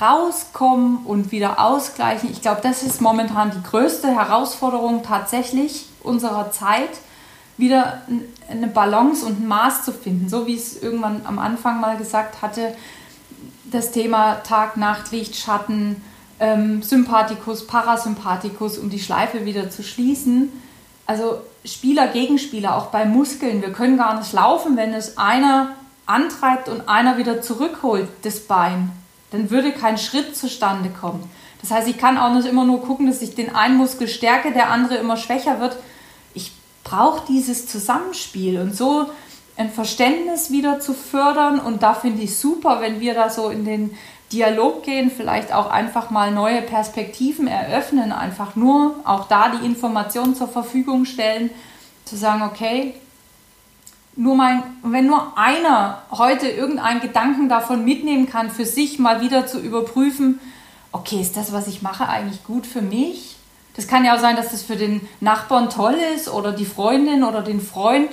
rauskommen und wieder ausgleichen. Ich glaube, das ist momentan die größte Herausforderung tatsächlich unserer Zeit, wieder eine Balance und ein Maß zu finden. So wie ich es irgendwann am Anfang mal gesagt hatte, das Thema Tag, Nacht, Licht, Schatten, ähm, Sympathikus, Parasympathikus, um die Schleife wieder zu schließen. Also Spieler gegen Spieler, auch bei Muskeln. Wir können gar nicht laufen, wenn es einer antreibt und einer wieder zurückholt, das Bein dann würde kein Schritt zustande kommen. Das heißt, ich kann auch nicht immer nur gucken, dass ich den einen Muskel stärke, der andere immer schwächer wird. Ich brauche dieses Zusammenspiel und so ein Verständnis wieder zu fördern. Und da finde ich super, wenn wir da so in den Dialog gehen, vielleicht auch einfach mal neue Perspektiven eröffnen, einfach nur auch da die Informationen zur Verfügung stellen, zu sagen, okay, nur mein, wenn nur einer heute irgendeinen Gedanken davon mitnehmen kann, für sich mal wieder zu überprüfen, okay, ist das, was ich mache, eigentlich gut für mich? Das kann ja auch sein, dass das für den Nachbarn toll ist oder die Freundin oder den Freund.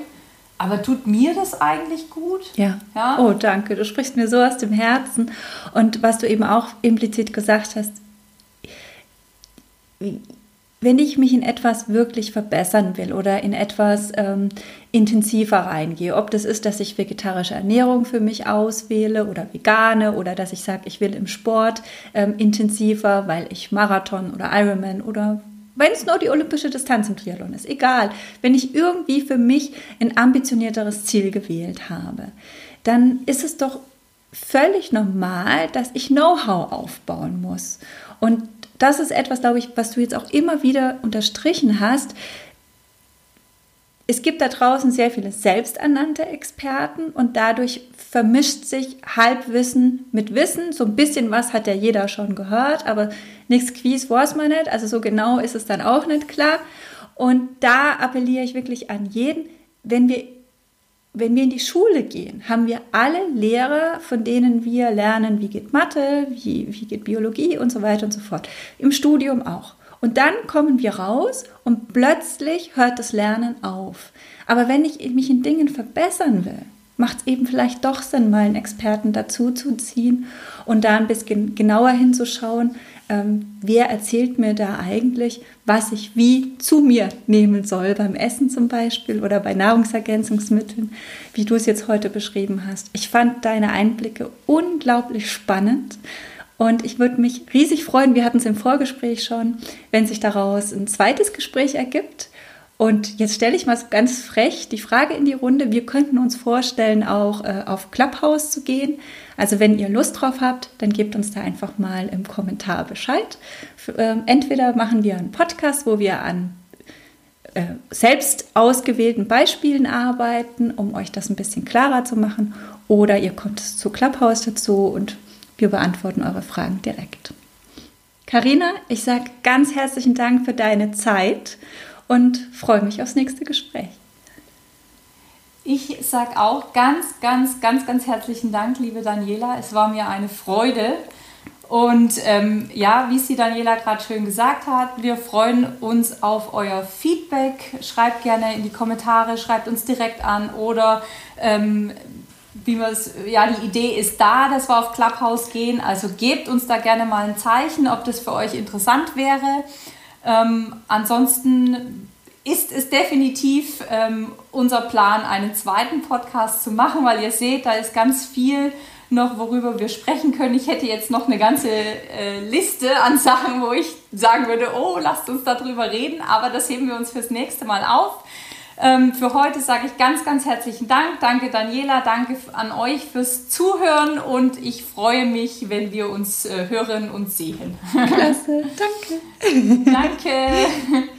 Aber tut mir das eigentlich gut? Ja. ja. Oh, danke. Du sprichst mir so aus dem Herzen. Und was du eben auch implizit gesagt hast, wenn ich mich in etwas wirklich verbessern will oder in etwas ähm, intensiver reingehe, ob das ist, dass ich vegetarische Ernährung für mich auswähle oder vegane oder dass ich sage, ich will im Sport ähm, intensiver, weil ich Marathon oder Ironman oder wenn es nur die olympische Distanz im Triathlon ist, egal, wenn ich irgendwie für mich ein ambitionierteres Ziel gewählt habe, dann ist es doch völlig normal, dass ich Know-how aufbauen muss. Und das ist etwas, glaube ich, was du jetzt auch immer wieder unterstrichen hast. Es gibt da draußen sehr viele selbsternannte Experten und dadurch vermischt sich Halbwissen mit Wissen. So ein bisschen was hat ja jeder schon gehört, aber nichts Quiz weiß man nicht. Also so genau ist es dann auch nicht klar. Und da appelliere ich wirklich an jeden, wenn wir wenn wir in die Schule gehen, haben wir alle Lehrer, von denen wir lernen, wie geht Mathe, wie, wie geht Biologie und so weiter und so fort. Im Studium auch. Und dann kommen wir raus und plötzlich hört das Lernen auf. Aber wenn ich mich in Dingen verbessern will, macht es eben vielleicht doch Sinn, mal einen Experten dazu zu ziehen und da ein bisschen genauer hinzuschauen, ähm, wer erzählt mir da eigentlich, was ich wie zu mir nehmen soll, beim Essen zum Beispiel oder bei Nahrungsergänzungsmitteln, wie du es jetzt heute beschrieben hast. Ich fand deine Einblicke unglaublich spannend. Und ich würde mich riesig freuen, wir hatten es im Vorgespräch schon, wenn sich daraus ein zweites Gespräch ergibt. Und jetzt stelle ich mal ganz frech die Frage in die Runde. Wir könnten uns vorstellen, auch äh, auf Clubhouse zu gehen. Also wenn ihr Lust drauf habt, dann gebt uns da einfach mal im Kommentar Bescheid. Äh, entweder machen wir einen Podcast, wo wir an äh, selbst ausgewählten Beispielen arbeiten, um euch das ein bisschen klarer zu machen. Oder ihr kommt zu Clubhouse dazu und wir beantworten eure Fragen direkt. Karina, ich sage ganz herzlichen Dank für deine Zeit und freue mich aufs nächste Gespräch. Ich sage auch ganz, ganz, ganz, ganz herzlichen Dank, liebe Daniela. Es war mir eine Freude. Und ähm, ja, wie sie Daniela gerade schön gesagt hat, wir freuen uns auf euer Feedback. Schreibt gerne in die Kommentare, schreibt uns direkt an oder ähm, wie man es, ja, die Idee ist da, dass wir auf Clubhouse gehen. Also gebt uns da gerne mal ein Zeichen, ob das für euch interessant wäre. Ähm, ansonsten ist es definitiv ähm, unser Plan, einen zweiten Podcast zu machen, weil ihr seht, da ist ganz viel noch, worüber wir sprechen können. Ich hätte jetzt noch eine ganze äh, Liste an Sachen, wo ich sagen würde, oh, lasst uns darüber reden, aber das heben wir uns fürs nächste Mal auf. Ähm, für heute sage ich ganz, ganz herzlichen Dank. Danke Daniela, danke an euch fürs Zuhören und ich freue mich, wenn wir uns äh, hören und sehen. Klasse, danke. danke.